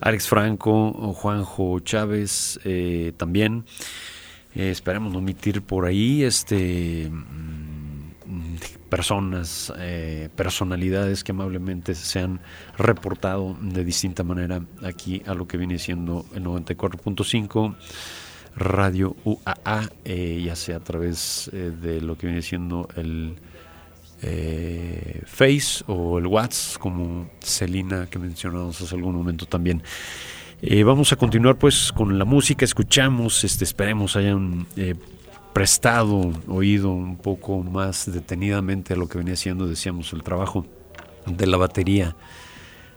Alex Franco, Juanjo Chávez también. Esperemos no omitir por ahí este mm, personas, eh, personalidades que amablemente se han reportado de distinta manera aquí a lo que viene siendo el 94.5 Radio UAA, eh, ya sea a través eh, de lo que viene siendo el Face o el WhatsApp, como Celina que mencionamos hace algún momento también. Vamos a continuar pues con la música, escuchamos, este, esperemos hayan prestado oído un poco más detenidamente a lo que venía siendo, decíamos, el trabajo de la batería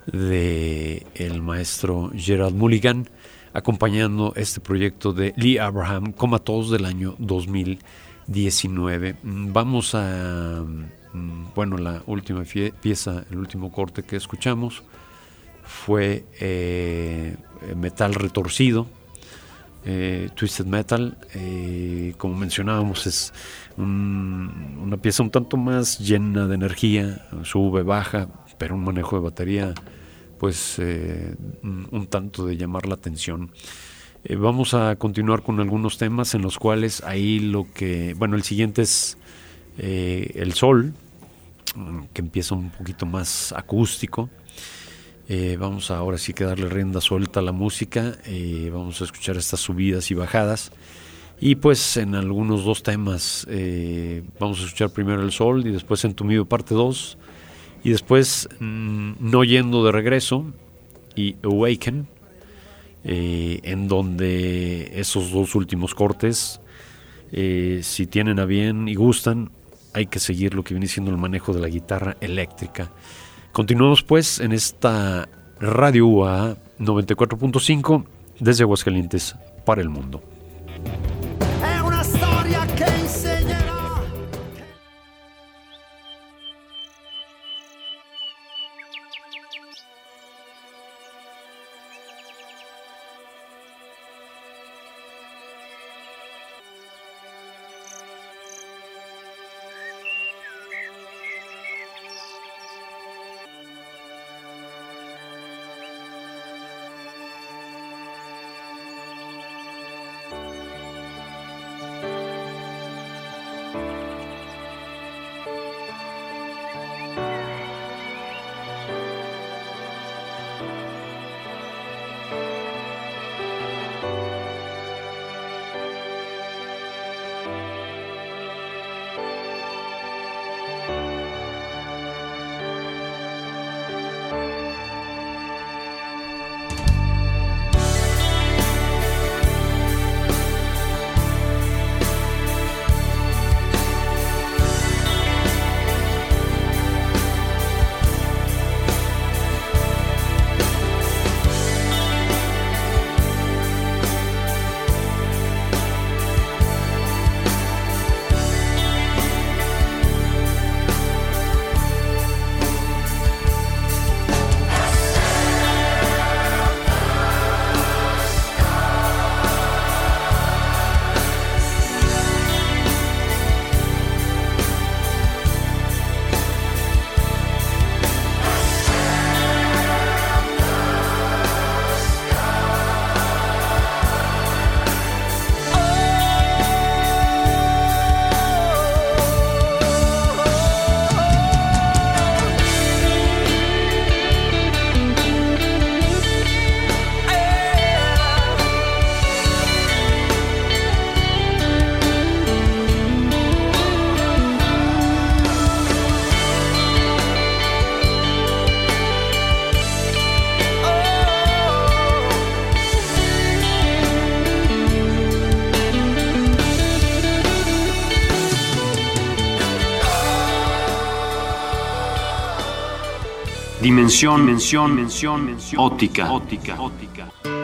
de el maestro Gerald Mulligan, acompañando este proyecto de Lee Abraham, Comatose del año 2019. Mm, Vamos a, mm, bueno, la última pieza, el último corte que escuchamos fue eh, Metal Retorcido, eh, Twisted Metal, eh, como mencionábamos, es un- una pieza un tanto más llena de energía, sube, baja, pero un manejo de batería, pues eh, un tanto de llamar la atención. Eh, vamos a continuar con algunos temas en los cuales ahí lo que, bueno, el siguiente es El Sol, que empieza un poquito más acústico. Eh, vamos ahora sí que darle rienda suelta a la música. eh, vamos a escuchar estas subidas y bajadas. Y pues en algunos dos temas eh, vamos a escuchar primero El Sol y después Entumido parte 2. Y después mm, No Yendo de Regreso y Awaken. eh, en donde esos dos últimos cortes, eh, si tienen a bien y gustan, hay que seguir lo que viene siendo el manejo de la guitarra eléctrica. Continuamos pues en esta Radio UA 94.5 desde Aguascalientes, para el mundo. Dimensión, mención, mención, mención, óptica, óptica, óptica.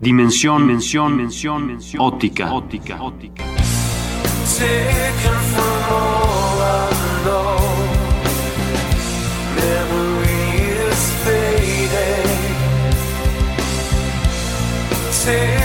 Dimensión, mención, mención, óptica. óptica. óptica. Take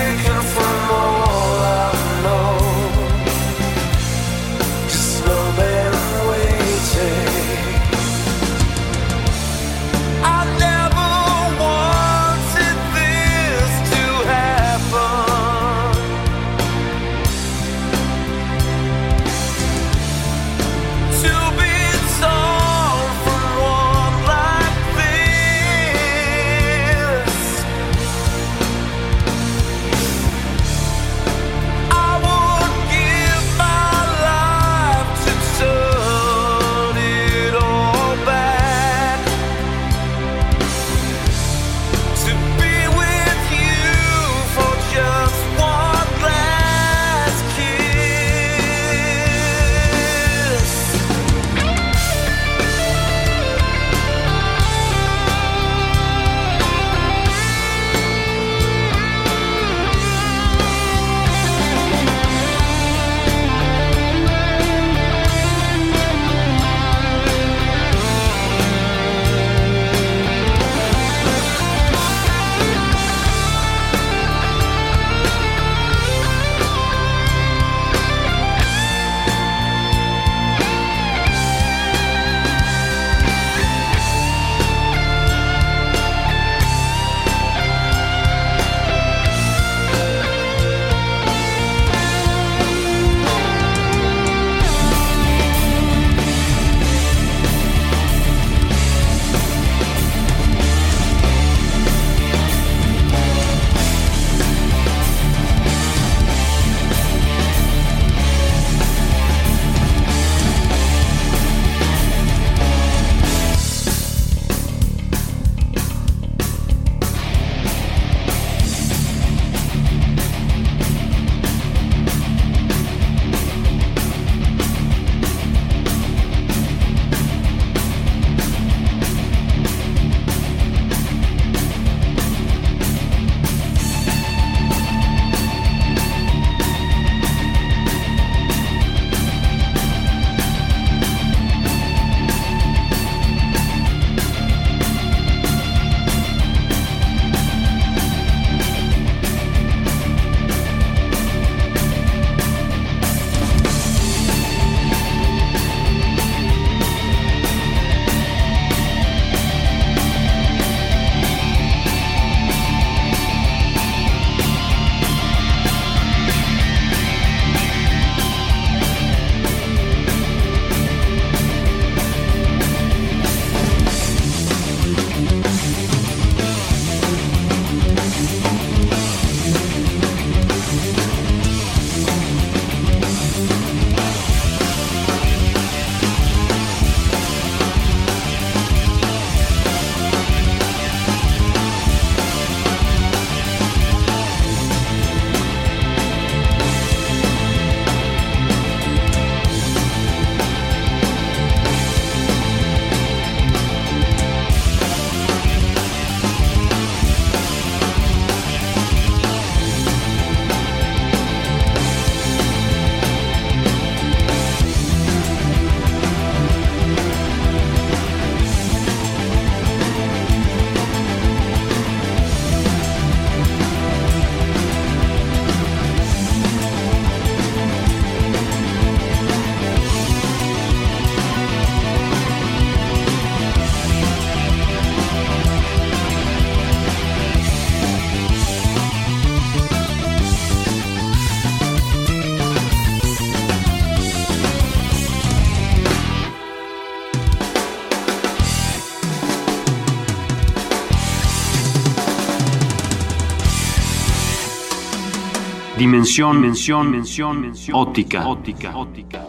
dimensión, dimensión, dimensión, óptica. óptica. óptica.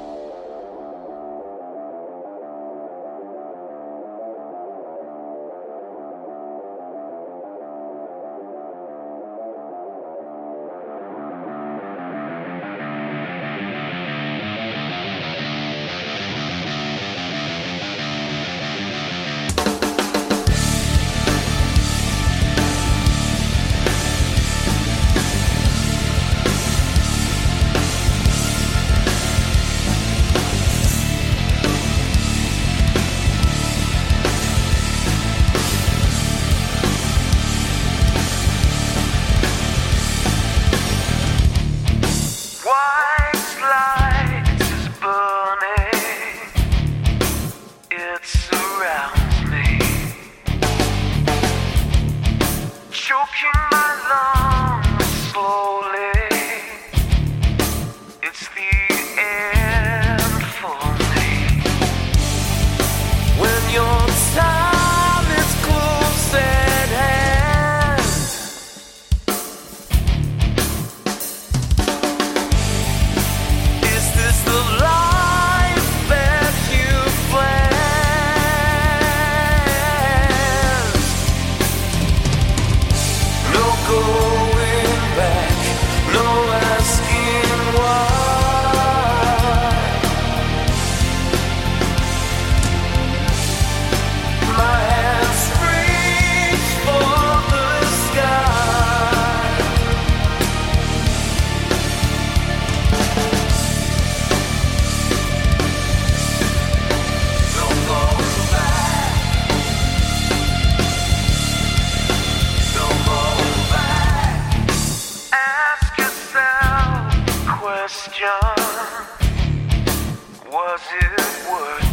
Was it worth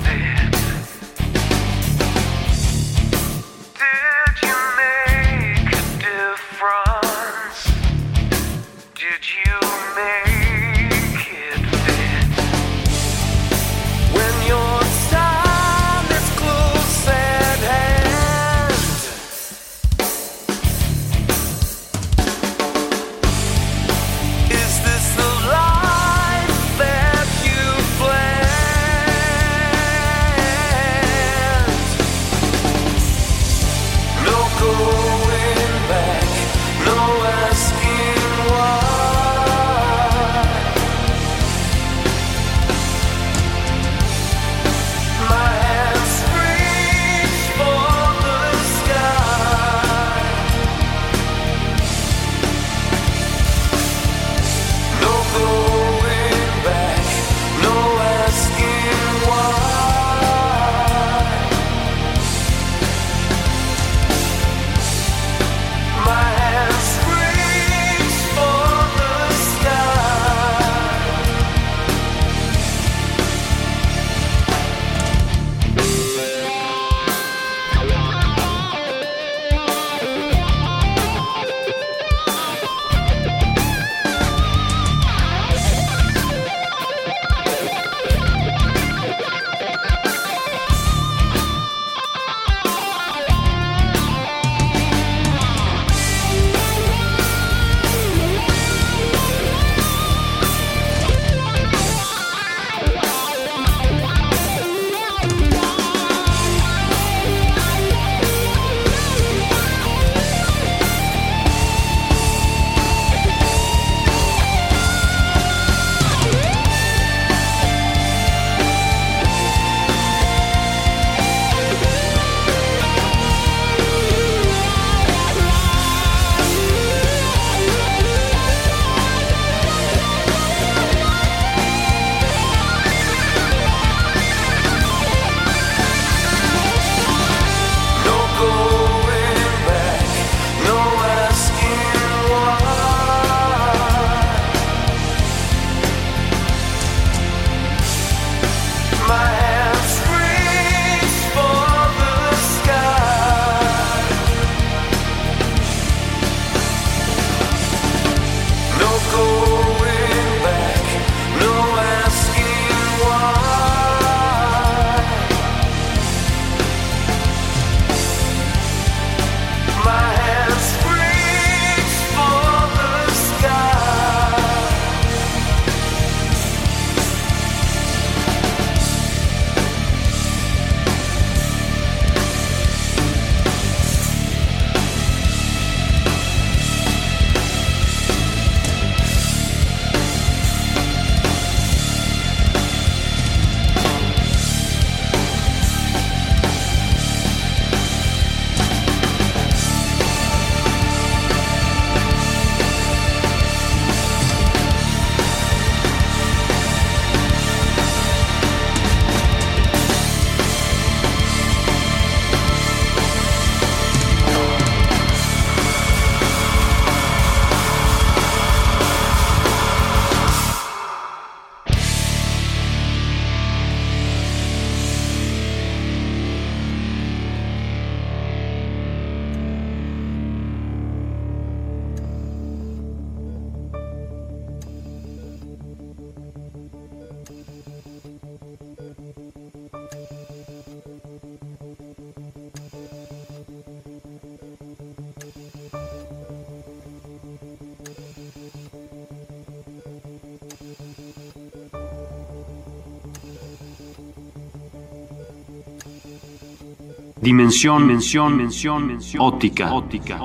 Dimensión, mención, mención, mención, óptica, óptica,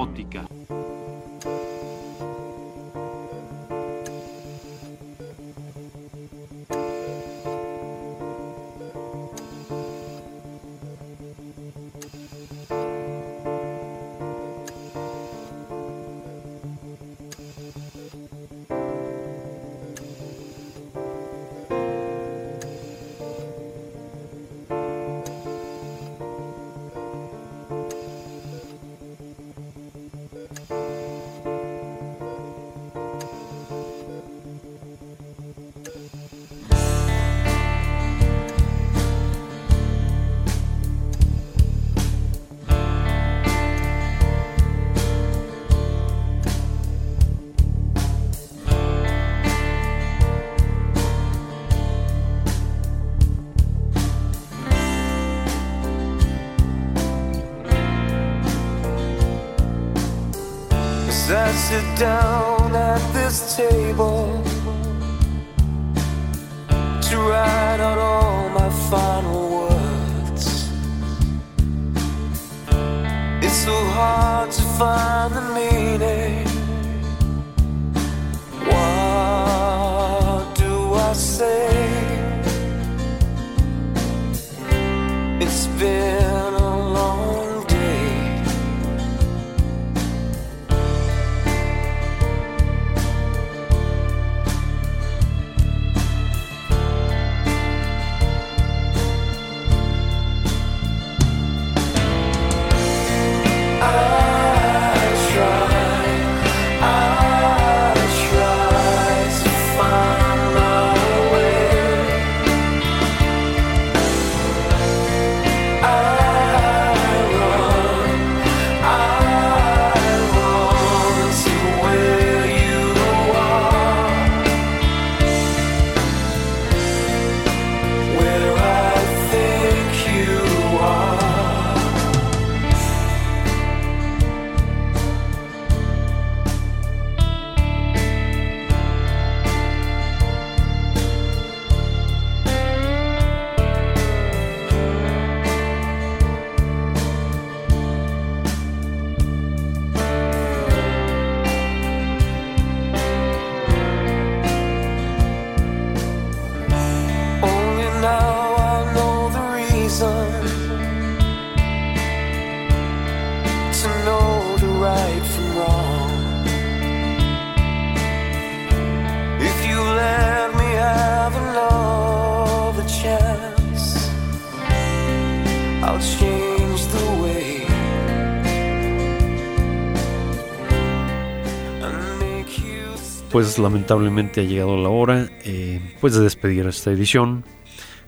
Pues lamentablemente ha llegado la hora eh, pues de despedir esta edición.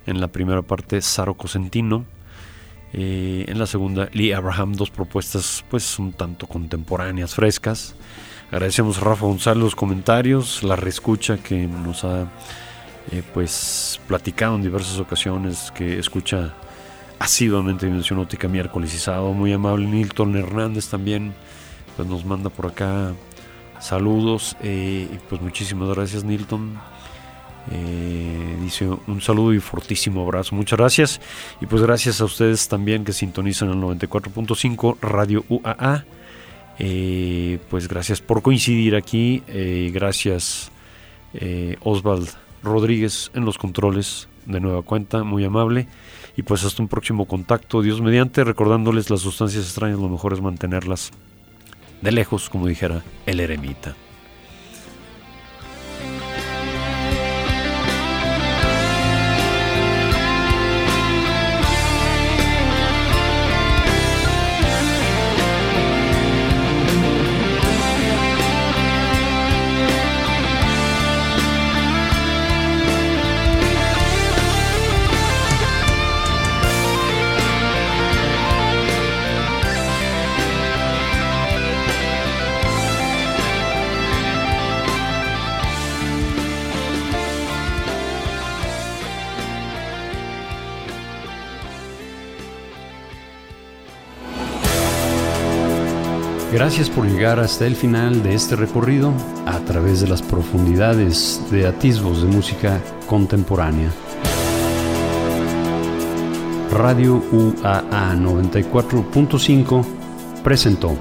En la primera parte, Saro Cosentino. Eh, en la segunda, Lee Abraham, dos propuestas pues un tanto contemporáneas, frescas. Agradecemos a Rafa González los comentarios, la reescucha que nos ha eh, pues platicado en diversas ocasiones, que escucha asiduamente Dimensión Óptica miércoles y sábado. Muy amable Nilton Hernández también, pues nos manda por acá saludos. eh, pues muchísimas gracias Nilton. Eh, dice un saludo y fortísimo abrazo. Muchas gracias. Y pues gracias a ustedes también que sintonizan el 94.5 Radio UAA. Eh, pues gracias por coincidir aquí. Gracias Osvald Rodríguez en los controles de nueva cuenta, muy amable. Y pues hasta un próximo contacto, Dios mediante, recordándoles las sustancias extrañas, lo mejor es mantenerlas de lejos, como dijera el eremita. Gracias por llegar hasta el final de este recorrido a través de las profundidades de atisbos de música contemporánea. Radio UAA 94.5 presentó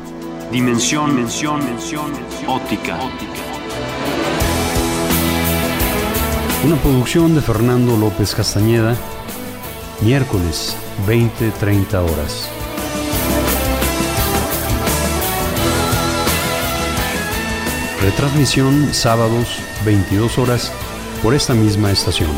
Dimensión, mención, mención, óptica. Una producción de Fernando López Castañeda, miércoles 20-30 horas. Retransmisión sábados 22 horas por esta misma estación.